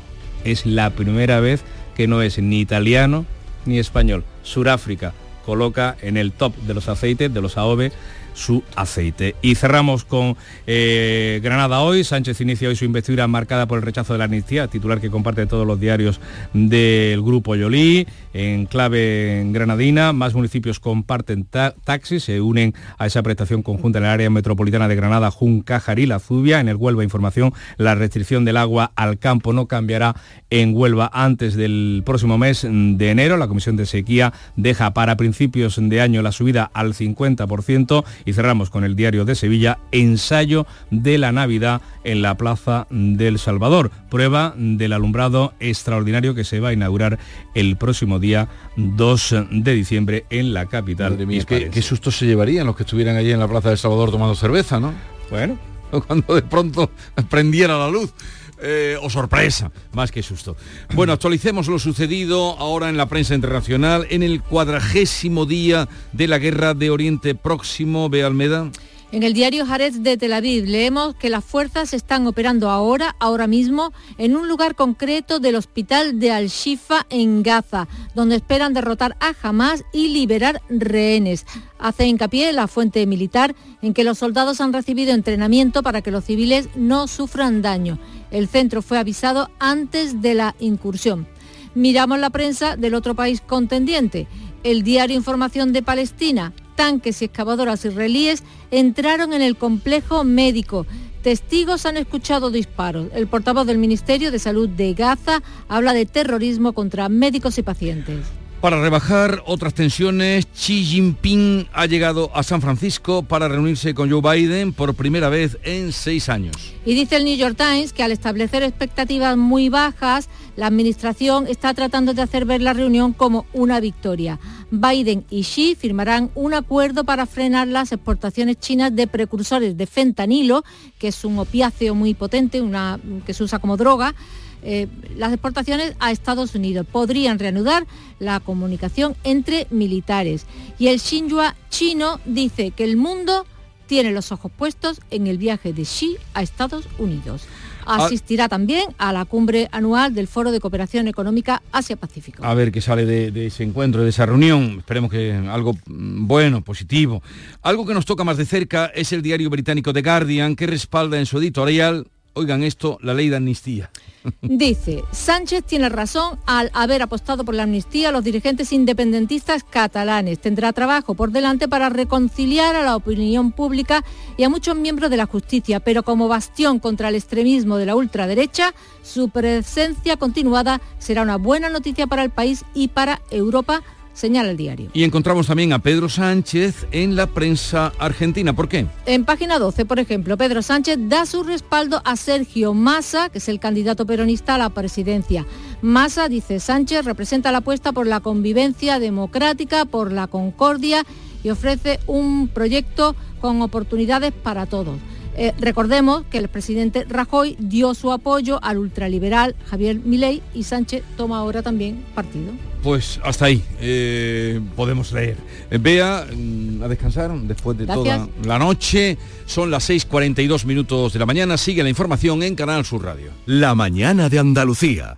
Es la primera vez que no es ni italiano ni español. Suráfrica coloca en el top de los aceites, de los AOVE, su aceite. Y cerramos con eh, Granada hoy. Sánchez inicia hoy su investidura marcada por el rechazo de la amnistía, titular que comparte todos los diarios del grupo Yolí. En clave granadina, más municipios comparten taxis, se unen a esa prestación conjunta en el área metropolitana de Granada, Juncajar La Zubia. En el Huelva Información, la restricción del agua al campo no cambiará en Huelva antes del próximo mes de enero. La Comisión de Sequía deja para principios de año la subida al 50% y cerramos con el diario de Sevilla, ensayo de la Navidad en la Plaza del Salvador, prueba del alumbrado extraordinario que se va a inaugurar el próximo día 2 de diciembre en la capital.
qué, qué susto se llevarían los que estuvieran allí en la Plaza del Salvador tomando cerveza, ¿no?
Bueno,
cuando de pronto prendiera la luz. Eh, o sorpresa, más que susto. Bueno, actualicemos lo sucedido ahora en la prensa internacional en el cuadragésimo día de la guerra de Oriente Próximo. Ve Almeda.
En el diario Haaretz de Tel Aviv leemos que las fuerzas están operando ahora, ahora mismo, en un lugar concreto del hospital de Al-Shifa en Gaza, donde esperan derrotar a Hamas y liberar rehenes. Hace hincapié la fuente militar en que los soldados han recibido entrenamiento para que los civiles no sufran daño. El centro fue avisado antes de la incursión. Miramos la prensa del otro país contendiente. El diario Información de Palestina tanques y excavadoras israelíes entraron en el complejo médico. Testigos han escuchado disparos. El portavoz del Ministerio de Salud de Gaza habla de terrorismo contra médicos y pacientes.
Para rebajar otras tensiones, Xi Jinping ha llegado a San Francisco para reunirse con Joe Biden por primera vez en seis años.
Y dice el New York Times que al establecer expectativas muy bajas, la Administración está tratando de hacer ver la reunión como una victoria. Biden y Xi firmarán un acuerdo para frenar las exportaciones chinas de precursores de fentanilo, que es un opiáceo muy potente, una, que se usa como droga eh, las exportaciones a Estados Unidos. Podrían reanudar la comunicación entre militares. Y el Xinhua chino dice que el mundo tiene los ojos puestos en el viaje de Xi a Estados Unidos. Ah. Asistirá también a la cumbre anual del Foro de Cooperación Económica Asia-Pacífico.
A ver qué sale de, de, ese encuentro, de esa reunión. Esperemos que algo mm, bueno, positivo. Algo que nos toca más de cerca es el diario británico The Guardian, que respalda en su editorial, oigan esto, la ley de amnistía.
Dice, Sánchez tiene razón al haber apostado por la amnistía a los dirigentes independentistas catalanes. Tendrá trabajo por delante para reconciliar a la opinión pública y a muchos miembros de la justicia, pero como bastión contra el extremismo de la ultraderecha, su presencia continuada será una buena noticia para el país y para Europa señala el diario.
Y encontramos también a Pedro Sánchez en la prensa argentina. ¿Por qué?
En página 12, por ejemplo, Pedro Sánchez da su respaldo a Sergio Massa, que es el candidato peronista a la presidencia. Massa, dice Sánchez, representa la apuesta por la convivencia democrática, por la concordia y ofrece un proyecto con oportunidades para todos. Eh, recordemos que el presidente Rajoy dio su apoyo al ultraliberal Javier Milei y Sánchez toma ahora también partido.
Pues hasta ahí eh, podemos leer. Vea eh, mm, a descansar después de toda la noche. Son las 6.42 minutos de la mañana. Sigue la información en Canal Sur Radio.
La mañana de Andalucía.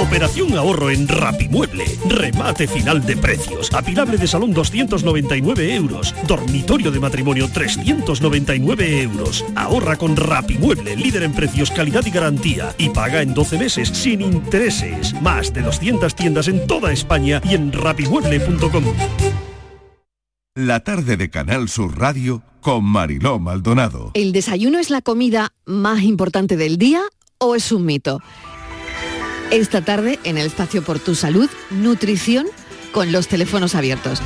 Operación ahorro en Rapimueble. Remate final de precios. Apilable de salón 299 euros. Dormitorio de matrimonio 399 euros. Ahorra con Rapimueble, líder en precios, calidad y garantía. Y paga en 12 meses sin intereses. Más de 200 tiendas en toda España y en rapimueble.com.
La tarde de Canal Sur Radio con Mariló Maldonado.
¿El desayuno es la comida más importante del día o es un mito? Esta tarde, en el espacio por tu salud, nutrición con los teléfonos abiertos.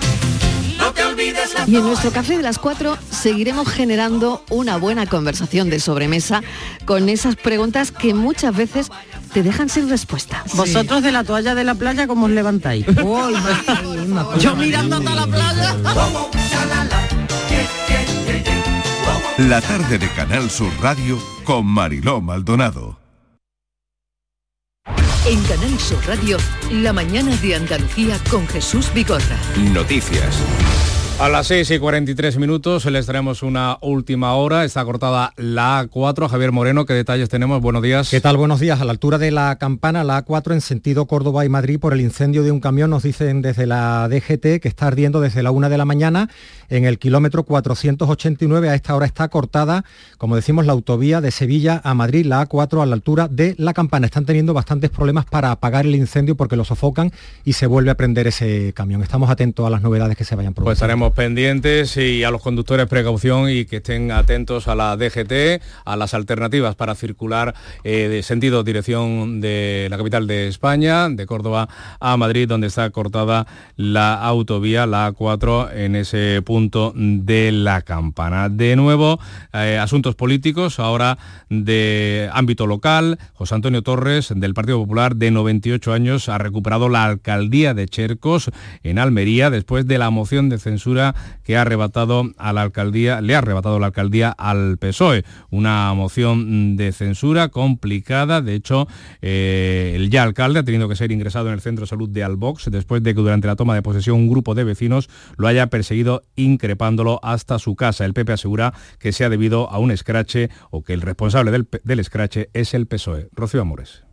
y en nuestro café de las 4 seguiremos generando una buena conversación de sobremesa con esas preguntas que muchas veces te dejan sin respuesta.
Vosotros de la toalla de la playa, ¿cómo os levantáis? Yo mirando hasta la playa.
La tarde de Canal Sur Radio con Mariló Maldonado.
En Canal Sur Radio, la mañana de Andalucía con Jesús Bigorra.
Noticias.
A las 6 y 43 minutos les traemos una última hora. Está cortada la A4. Javier Moreno, ¿qué detalles tenemos? Buenos días.
¿Qué tal? Buenos días. A la altura de la campana, la A4 en sentido Córdoba y Madrid por el incendio de un camión, nos dicen desde la DGT que está ardiendo desde la una de la mañana en el kilómetro 489. A esta hora está cortada, como decimos, la autovía de Sevilla a Madrid, la A4 a la altura de la campana. Están teniendo bastantes problemas para apagar el incendio porque lo sofocan y se vuelve a prender ese camión. Estamos atentos a las novedades que se vayan
produciendo. Pues estaremos pendientes y a los conductores precaución y que estén atentos a la DGT, a las alternativas para circular eh, de sentido dirección de la capital de España, de Córdoba a Madrid, donde está cortada la autovía, la A4, en ese punto de la campana. De nuevo, eh, asuntos políticos, ahora de ámbito local. José Antonio Torres, del Partido Popular, de 98 años, ha recuperado la alcaldía de Chercos en Almería después de la moción de censura que ha arrebatado a la alcaldía, le ha arrebatado la alcaldía al PSOE. Una moción de censura complicada. De hecho, eh, el ya alcalde ha tenido que ser ingresado en el centro de salud de Albox después de que durante la toma de posesión un grupo de vecinos lo haya perseguido increpándolo hasta su casa. El PP asegura que se ha debido a un escrache o que el responsable del, del escrache es el PSOE. Rocío Amores.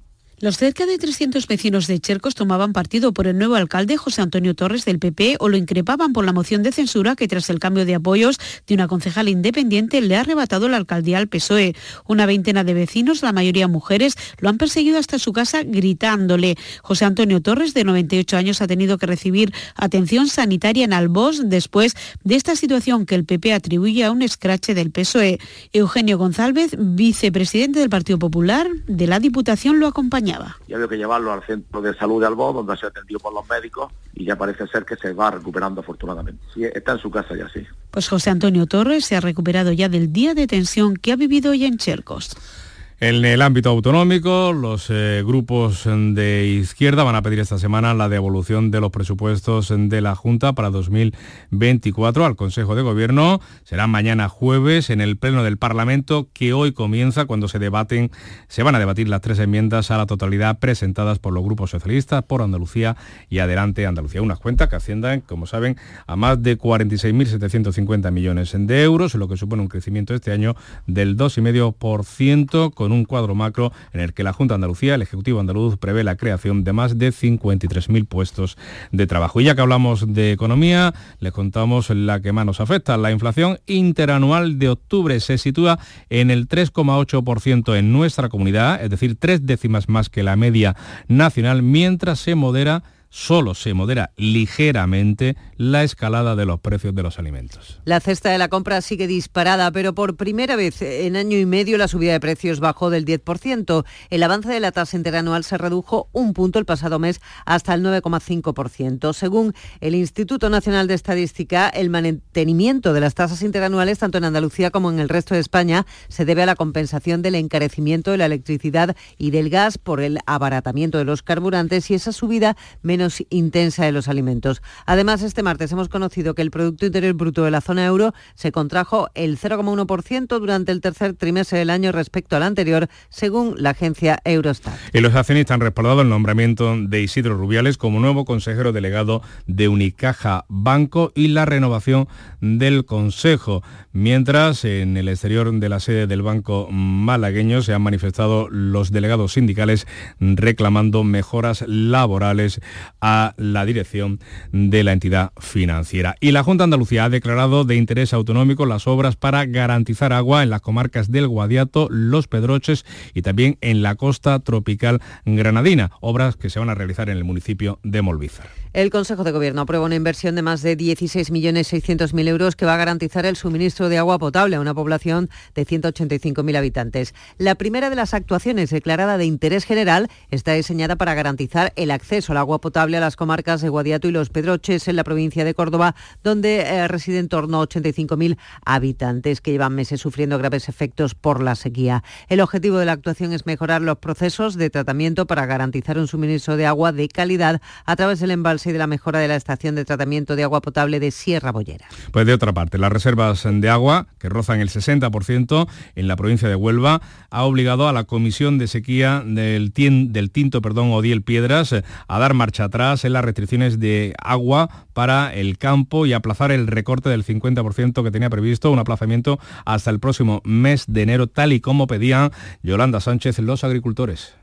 Los cerca de 300 vecinos de Chercos tomaban partido por el nuevo alcalde José Antonio Torres del PP o lo increpaban por la moción de censura que tras el cambio de apoyos de una concejal independiente le ha arrebatado la alcaldía al PSOE. Una veintena de vecinos, la mayoría mujeres, lo han perseguido hasta su casa gritándole. José Antonio Torres, de 98 años, ha tenido que recibir atención sanitaria en Albos después de esta situación que el PP atribuye a un escrache del PSOE. Eugenio González, vicepresidente del Partido Popular de la Diputación, lo acompaña.
Ya había que llevarlo al centro de salud de Albó, donde ha sido atendido por los médicos y ya parece ser que se va recuperando afortunadamente. Sí, está en su casa ya, sí.
Pues José Antonio Torres se ha recuperado ya del día de tensión que ha vivido hoy en Chercos.
En el ámbito autonómico, los eh, grupos de izquierda van a pedir esta semana la devolución de los presupuestos de la Junta para 2024 al Consejo de Gobierno. Será mañana jueves en el Pleno del Parlamento que hoy comienza cuando se debaten, se van a debatir las tres enmiendas a la totalidad presentadas por los grupos socialistas, por Andalucía y Adelante Andalucía. Unas cuentas que asciendan, como saben, a más de 46.750 millones de euros, lo que supone un crecimiento este año del 2,5% con un cuadro macro en el que la Junta de Andalucía, el Ejecutivo andaluz, prevé la creación de más de 53.000 puestos de trabajo. Y ya que hablamos de economía, les contamos la que más nos afecta. La inflación interanual de octubre se sitúa en el 3,8% en nuestra comunidad, es decir, tres décimas más que la media nacional, mientras se modera solo se modera ligeramente la escalada de los precios de los alimentos.
La cesta de la compra sigue disparada, pero por primera vez en año y medio la subida de precios bajó del 10%. El avance de la tasa interanual se redujo un punto el pasado mes hasta el 9,5%. Según el Instituto Nacional de Estadística, el mantenimiento de las tasas interanuales, tanto en Andalucía como en el resto de España, se debe a la compensación del encarecimiento de la electricidad y del gas por el abaratamiento de los carburantes y esa subida menos intensa de los alimentos. Además, este martes hemos conocido que el Producto Interior Bruto de la zona euro se contrajo el 0,1% durante el tercer trimestre del año respecto al anterior, según la agencia Eurostat.
Y los accionistas han respaldado el nombramiento de Isidro Rubiales como nuevo consejero delegado de Unicaja Banco y la renovación del Consejo. Mientras, en el exterior de la sede del Banco malagueño se han manifestado los delegados sindicales reclamando mejoras laborales a la dirección de la entidad financiera. Y la Junta de Andalucía ha declarado de interés autonómico las obras para garantizar agua en las comarcas del Guadiato, Los Pedroches y también en la costa tropical granadina, obras que se van a realizar en el municipio de Molvízar.
El Consejo de Gobierno aprueba una inversión de más de 16.600.000 euros que va a garantizar el suministro de agua potable a una población de 185.000 habitantes. La primera de las actuaciones declarada de interés general está diseñada para garantizar el acceso al agua potable a las comarcas de Guadiato y Los Pedroches en la provincia de Córdoba, donde eh, residen en torno a 85.000 habitantes que llevan meses sufriendo graves efectos por la sequía. El objetivo de la actuación es mejorar los procesos de tratamiento para garantizar un suministro de agua de calidad a través del embalse y de la mejora de la estación de tratamiento de agua potable de Sierra Bollera.
Pues de otra parte, las reservas de agua, que rozan el 60% en la provincia de Huelva, ha obligado a la Comisión de Sequía del, Tinto perdón, Odiel Piedras a dar marcha atrás en las restricciones de agua para el campo y aplazar el recorte del 50% que tenía previsto, un aplazamiento hasta el próximo mes de enero, tal y como pedían Yolanda Sánchez los agricultores.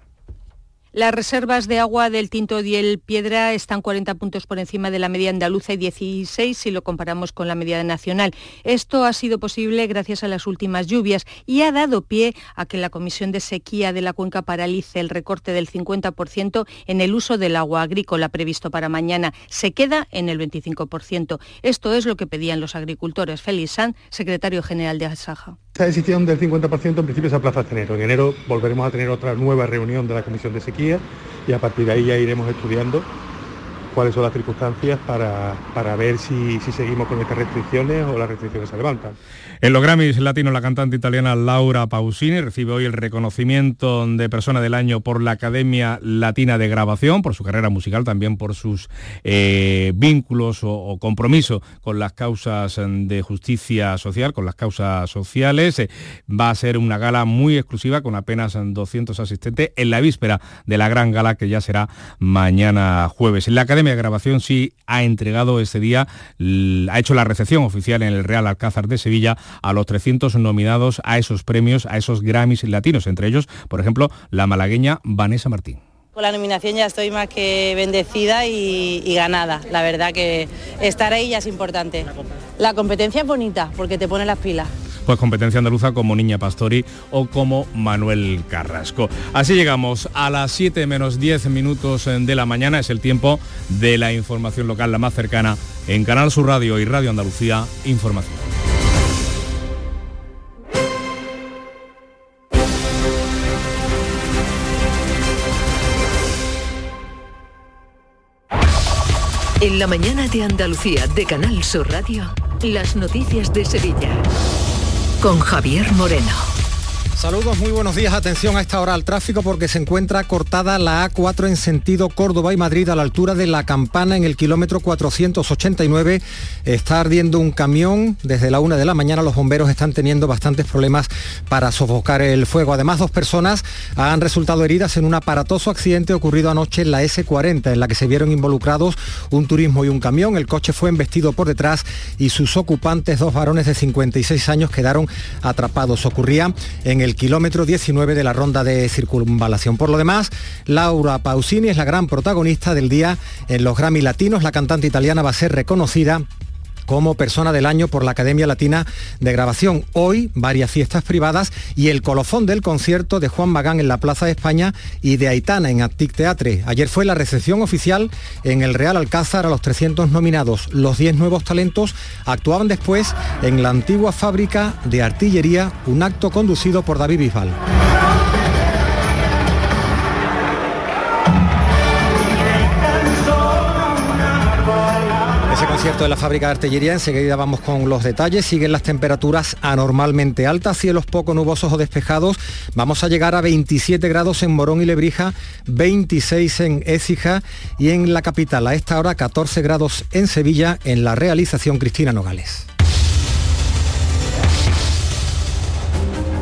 Las reservas de agua del Tinto Diel Piedra están 40 puntos por encima de la media andaluza y 16 si lo comparamos con la media nacional. Esto ha sido posible gracias a las últimas lluvias y ha dado pie a que la Comisión de Sequía de la Cuenca paralice el recorte del 50% en el uso del agua agrícola previsto para mañana. Se queda en el 25%. Esto es lo que pedían los agricultores. Félix San, secretario general de Asaja.
Esta decisión del 50% en principio se aplaza hasta enero. En enero volveremos a tener otra nueva reunión de la Comisión de Sequía y a partir de ahí ya iremos estudiando cuáles son las circunstancias para, para ver si, si, seguimos con estas restricciones o las restricciones se levantan.
En los Grammys Latino, la cantante italiana Laura Pausini recibe hoy el reconocimiento de persona del año por la Academia Latina de Grabación, por su carrera musical, también por sus eh, vínculos o, o, compromiso con las causas de justicia social, con las causas sociales. Eh, va a ser una gala muy exclusiva con apenas 200 asistentes en la víspera de la gran gala que ya será mañana jueves. En la Academia de Grabación sí ha entregado este día, ha hecho la recepción oficial en el Real Alcázar de Sevilla a los 300 nominados a esos premios, a esos Grammys latinos, entre ellos, por ejemplo, la malagueña Vanessa Martín.
Con la nominación ya estoy más que bendecida y, y, ganada. La verdad que estar ahí ya es importante. La competencia es bonita porque te pone las pilas
pues competencia andaluza como Niña Pastori o como Manuel Carrasco. Así llegamos a las 7 menos 10 minutos de la mañana, es el tiempo de la información local la más cercana en Canal Sur Radio y Radio Andalucía Información.
En la mañana de Andalucía de Canal Sur Radio, las noticias de Sevilla con Javier Moreno.
Saludos, muy buenos días. Atención a esta hora al tráfico porque se encuentra cortada la A4 en sentido Córdoba y Madrid a la altura de la campana en el kilómetro 489. Está ardiendo un camión. Desde la una de la mañana los bomberos están teniendo bastantes problemas para sofocar el fuego. Además, dos personas han resultado heridas en un aparatoso accidente ocurrido anoche en la S40, en la que se vieron involucrados un turismo y un camión. El coche fue embestido por detrás y sus ocupantes, dos varones de 56 años, quedaron atrapados. Ocurría en el el kilómetro 19 de la ronda de circunvalación. Por lo demás, Laura Pausini es la gran protagonista del día en los Grammy Latinos. La cantante italiana va a ser reconocida como persona del año por la Academia Latina de Grabación. Hoy varias fiestas privadas y el colofón del concierto de Juan Magán en la Plaza de España y de Aitana en Actic Teatre. Ayer fue la recepción oficial en el Real Alcázar a los 300 nominados. Los 10 nuevos talentos actuaban después en la antigua fábrica de artillería, un acto conducido por David Bisbal. Concierto de la fábrica de artillería, enseguida vamos con los detalles, siguen las temperaturas anormalmente altas, cielos poco nubosos o despejados, vamos a llegar a 27 grados en Morón y Lebrija, 26 en Écija y en la capital. A esta hora 14 grados en Sevilla en la realización Cristina Nogales.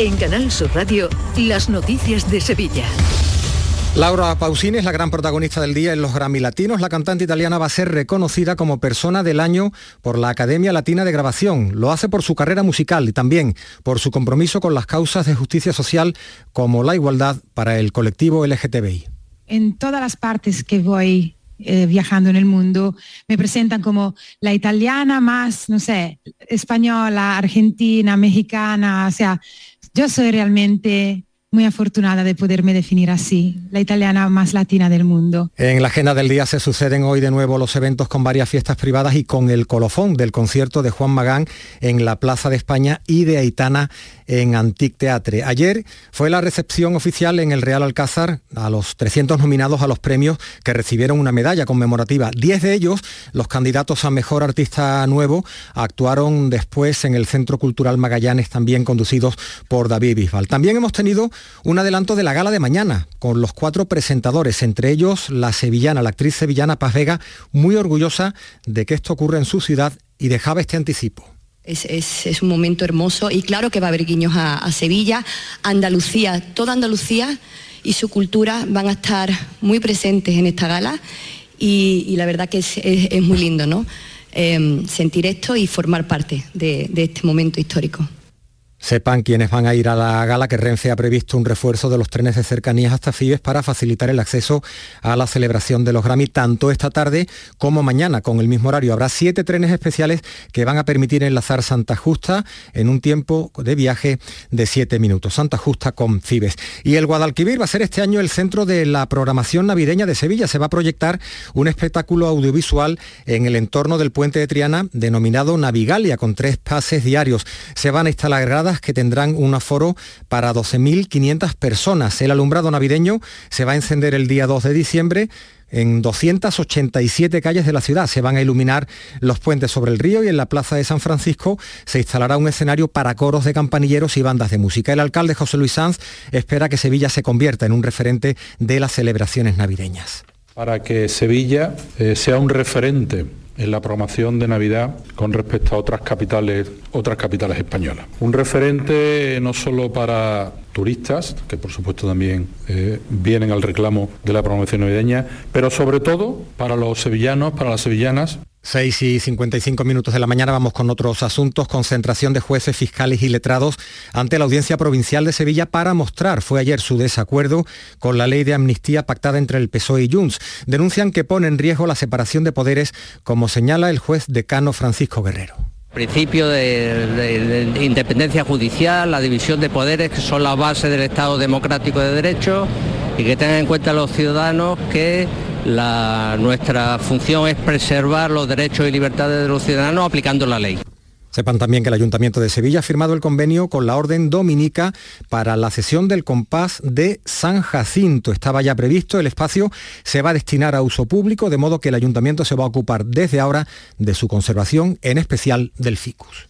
En Canal Sur Radio, las noticias de Sevilla.
Laura Pausini es la gran protagonista del día en los Grammy Latinos. La cantante italiana va a ser reconocida como persona del año por la Academia Latina de Grabación. Lo hace por su carrera musical y también por su compromiso con las causas de justicia social como la igualdad para el colectivo LGTBI.
En todas las partes que voy eh, viajando en el mundo, me presentan como la italiana más, no sé, española, argentina, mexicana, o sea, yo soy realmente muy afortunada de poderme definir así, la italiana más latina del mundo.
En la agenda del día se suceden hoy de nuevo los eventos con varias fiestas privadas y con el colofón del concierto de Juan Magán en la Plaza de España y de Aitana en Antic Teatre. Ayer fue la recepción oficial en el Real Alcázar a los 300 nominados a los premios que recibieron una medalla conmemorativa. Diez de ellos, los candidatos a Mejor Artista Nuevo, actuaron después en el Centro Cultural Magallanes, también conducidos por David Bisbal. También hemos tenido un adelanto de la gala de mañana, con los cuatro presentadores, entre ellos la sevillana, la actriz sevillana Paz Vega, muy orgullosa de que esto ocurra en su ciudad y dejaba este anticipo.
Es, un momento hermoso y claro que va a haber guiños a, Sevilla, Andalucía, toda Andalucía y su cultura van a estar muy presentes en esta gala y, la verdad que es, muy lindo, ¿no? Em, sentir esto y formar parte de este momento histórico.
Sepan quienes van a ir a la gala que Renfe ha previsto un refuerzo de los trenes de cercanías hasta Fibes para facilitar el acceso a la celebración de los Grammy tanto esta tarde como mañana con el mismo horario. Habrá siete trenes especiales que van a permitir enlazar Santa Justa en un tiempo de viaje de siete minutos. Santa Justa con Fibes. Y el Guadalquivir va a ser este año el centro de la programación navideña de Sevilla. Se va a proyectar un espectáculo audiovisual en el entorno del puente de Triana denominado Navigalia con tres pases diarios. Se van a instalar que tendrán un aforo para 12.500 personas. El alumbrado navideño se va a encender el día 2 de diciembre en 287 calles de la ciudad. Se van a iluminar los puentes sobre el río y en la Plaza de San Francisco se instalará un escenario para coros de campanilleros y bandas de música. El alcalde José Luis Sanz espera que Sevilla se convierta en un referente de las celebraciones navideñas.
Para que Sevilla eh, sea un referente en la programación de Navidad con respecto a otras capitales, otras capitales españolas. Un referente no solo para turistas, que por supuesto también eh, vienen al reclamo de la programación navideña, pero sobre todo para los sevillanos, para las sevillanas,
6 y 55 minutos de la mañana vamos con otros asuntos. Concentración de jueces, fiscales y letrados ante la Audiencia Provincial de Sevilla para mostrar, fue ayer su desacuerdo con la ley de amnistía pactada entre el PSOE y Junts. Denuncian que pone en riesgo la separación de poderes, como señala el juez decano Francisco Guerrero.
Principio de, independencia judicial, la división de poderes, que son la base del Estado democrático de derecho, y que tengan en cuenta los ciudadanos que nuestra función es preservar los derechos y libertades de los ciudadanos aplicando la ley.
Sepan también que el Ayuntamiento de Sevilla ha firmado el convenio con la Orden Dominica para la cesión del compás de San Jacinto. Estaba ya previsto, el espacio se va a destinar a uso público, de modo que el Ayuntamiento se va a ocupar desde ahora de su conservación, en especial del ficus.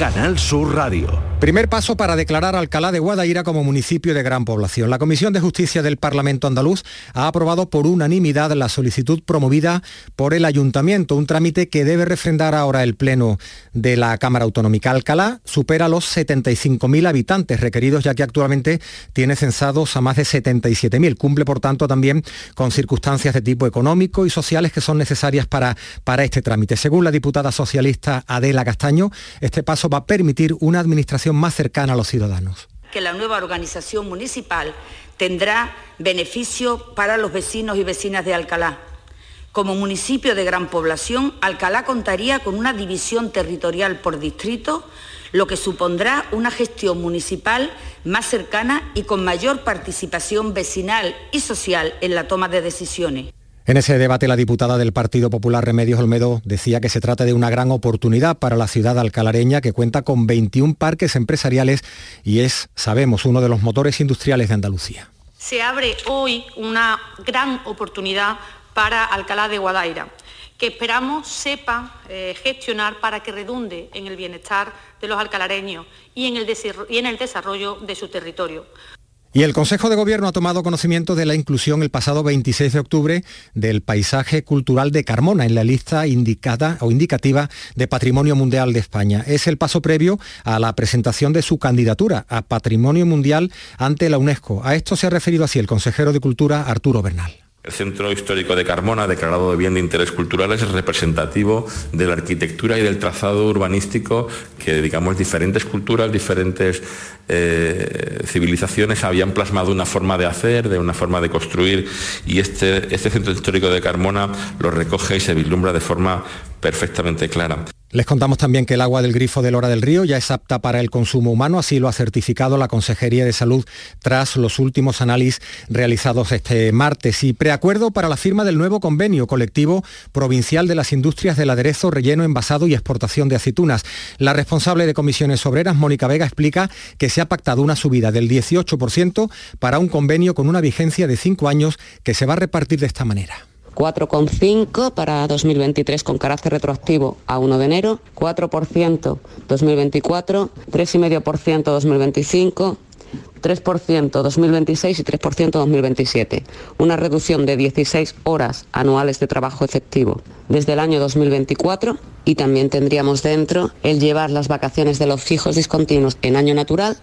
Canal Sur Radio.
Primer paso para declarar Alcalá de Guadaira como municipio de gran población. La Comisión de Justicia del Parlamento andaluz ha aprobado por unanimidad la solicitud promovida por el Ayuntamiento, un trámite que debe refrendar ahora el Pleno de la Cámara Autonómica. Alcalá supera los 75.000 habitantes requeridos, ya que actualmente tiene censados a más de 77.000. Cumple, por tanto, también con circunstancias de tipo económico y sociales que son necesarias para, para este trámite. Según la diputada socialista Adela Castaño, este paso va a permitir una administración más cercana a los ciudadanos.
Que la nueva organización municipal tendrá beneficio para los vecinos y vecinas de Alcalá. Como municipio de gran población, Alcalá contaría con una división territorial por distrito, lo que supondrá una gestión municipal más cercana y con mayor participación vecinal y social en la toma de decisiones.
En ese debate la diputada del Partido Popular Remedios Olmedo decía que se trata de una gran oportunidad para la ciudad alcalareña que cuenta con 21 parques empresariales y es, sabemos, uno de los motores industriales de Andalucía.
Se abre hoy una gran oportunidad para Alcalá de Guadaira, que esperamos sepa eh, gestionar para que redunde en el bienestar de los alcalareños y en el desarrollo de su territorio.
Y el Consejo de Gobierno ha tomado conocimiento de la inclusión el pasado 26 de octubre del paisaje cultural de Carmona en la lista indicada o indicativa de Patrimonio Mundial de España. Es el paso previo a la presentación de su candidatura a Patrimonio Mundial ante la UNESCO. A esto se ha referido así el consejero de Cultura Arturo Bernal.
El Centro Histórico de Carmona, declarado de bien de interés cultural, es representativo de la arquitectura y del trazado urbanístico que, digamos, diferentes culturas, diferentes eh, civilizaciones habían plasmado una forma de hacer, de una forma de construir, y este, este Centro Histórico de Carmona lo recoge y se vislumbra de forma perfectamente clara.
Les contamos también que el agua del grifo de Lora del Río ya es apta para el consumo humano, así lo ha certificado la Consejería de Salud tras los últimos análisis realizados este martes y preacuerdo para la firma del nuevo convenio colectivo provincial de las industrias del aderezo, relleno, envasado y exportación de aceitunas. La responsable de comisiones obreras, Mónica Vega, explica que se ha pactado una subida del 18% para un convenio con una vigencia de cinco años que se va a repartir de esta manera.
4,5 para 2023 con carácter retroactivo a 1 de enero, 4% 2024, 3,5% 2025, 3% 2026 y 3% 2027, una reducción de 16 horas anuales de trabajo efectivo desde el año 2024 y también tendríamos dentro el llevar las vacaciones de los fijos discontinuos en año natural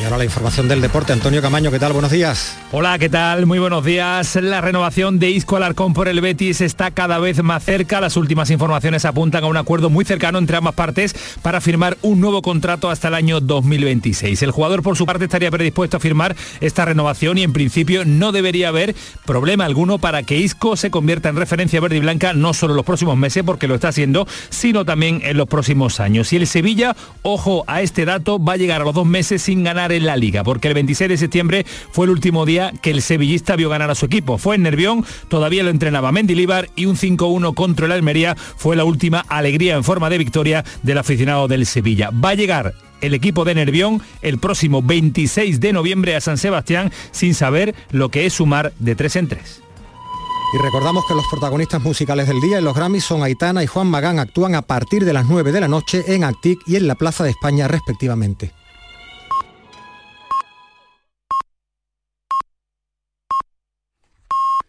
y ahora la información del deporte. Antonio Camaño, ¿qué tal? Buenos días.
Hola, ¿qué tal? Muy buenos días. La renovación de Isco Alarcón por el Betis está cada vez más cerca. Las últimas informaciones apuntan a un acuerdo muy cercano entre ambas partes para firmar un nuevo contrato hasta el año 2026. El jugador por su parte estaría predispuesto a firmar esta renovación y en principio no debería haber problema alguno para que Isco se convierta en referencia verde y blanca no solo en los próximos meses porque lo está haciendo, sino también en los próximos años. Y el Sevilla, ojo a este dato, va a llegar a los dos meses sin ganar en la liga, porque el 26 de septiembre fue el último día que el sevillista vio ganar a su equipo. Fue en Nervión, todavía lo entrenaba Mendilibar y un 5-1 contra el Almería fue la última alegría en forma de victoria del aficionado del Sevilla. Va a llegar el equipo de Nervión el próximo 26 de noviembre a San Sebastián sin saber lo que es sumar de tres en tres.
Y recordamos que los protagonistas musicales del día en los Grammys son Aitana y Juan Magán. Actúan a partir de las 9 de la noche en Actic y en la Plaza de España respectivamente.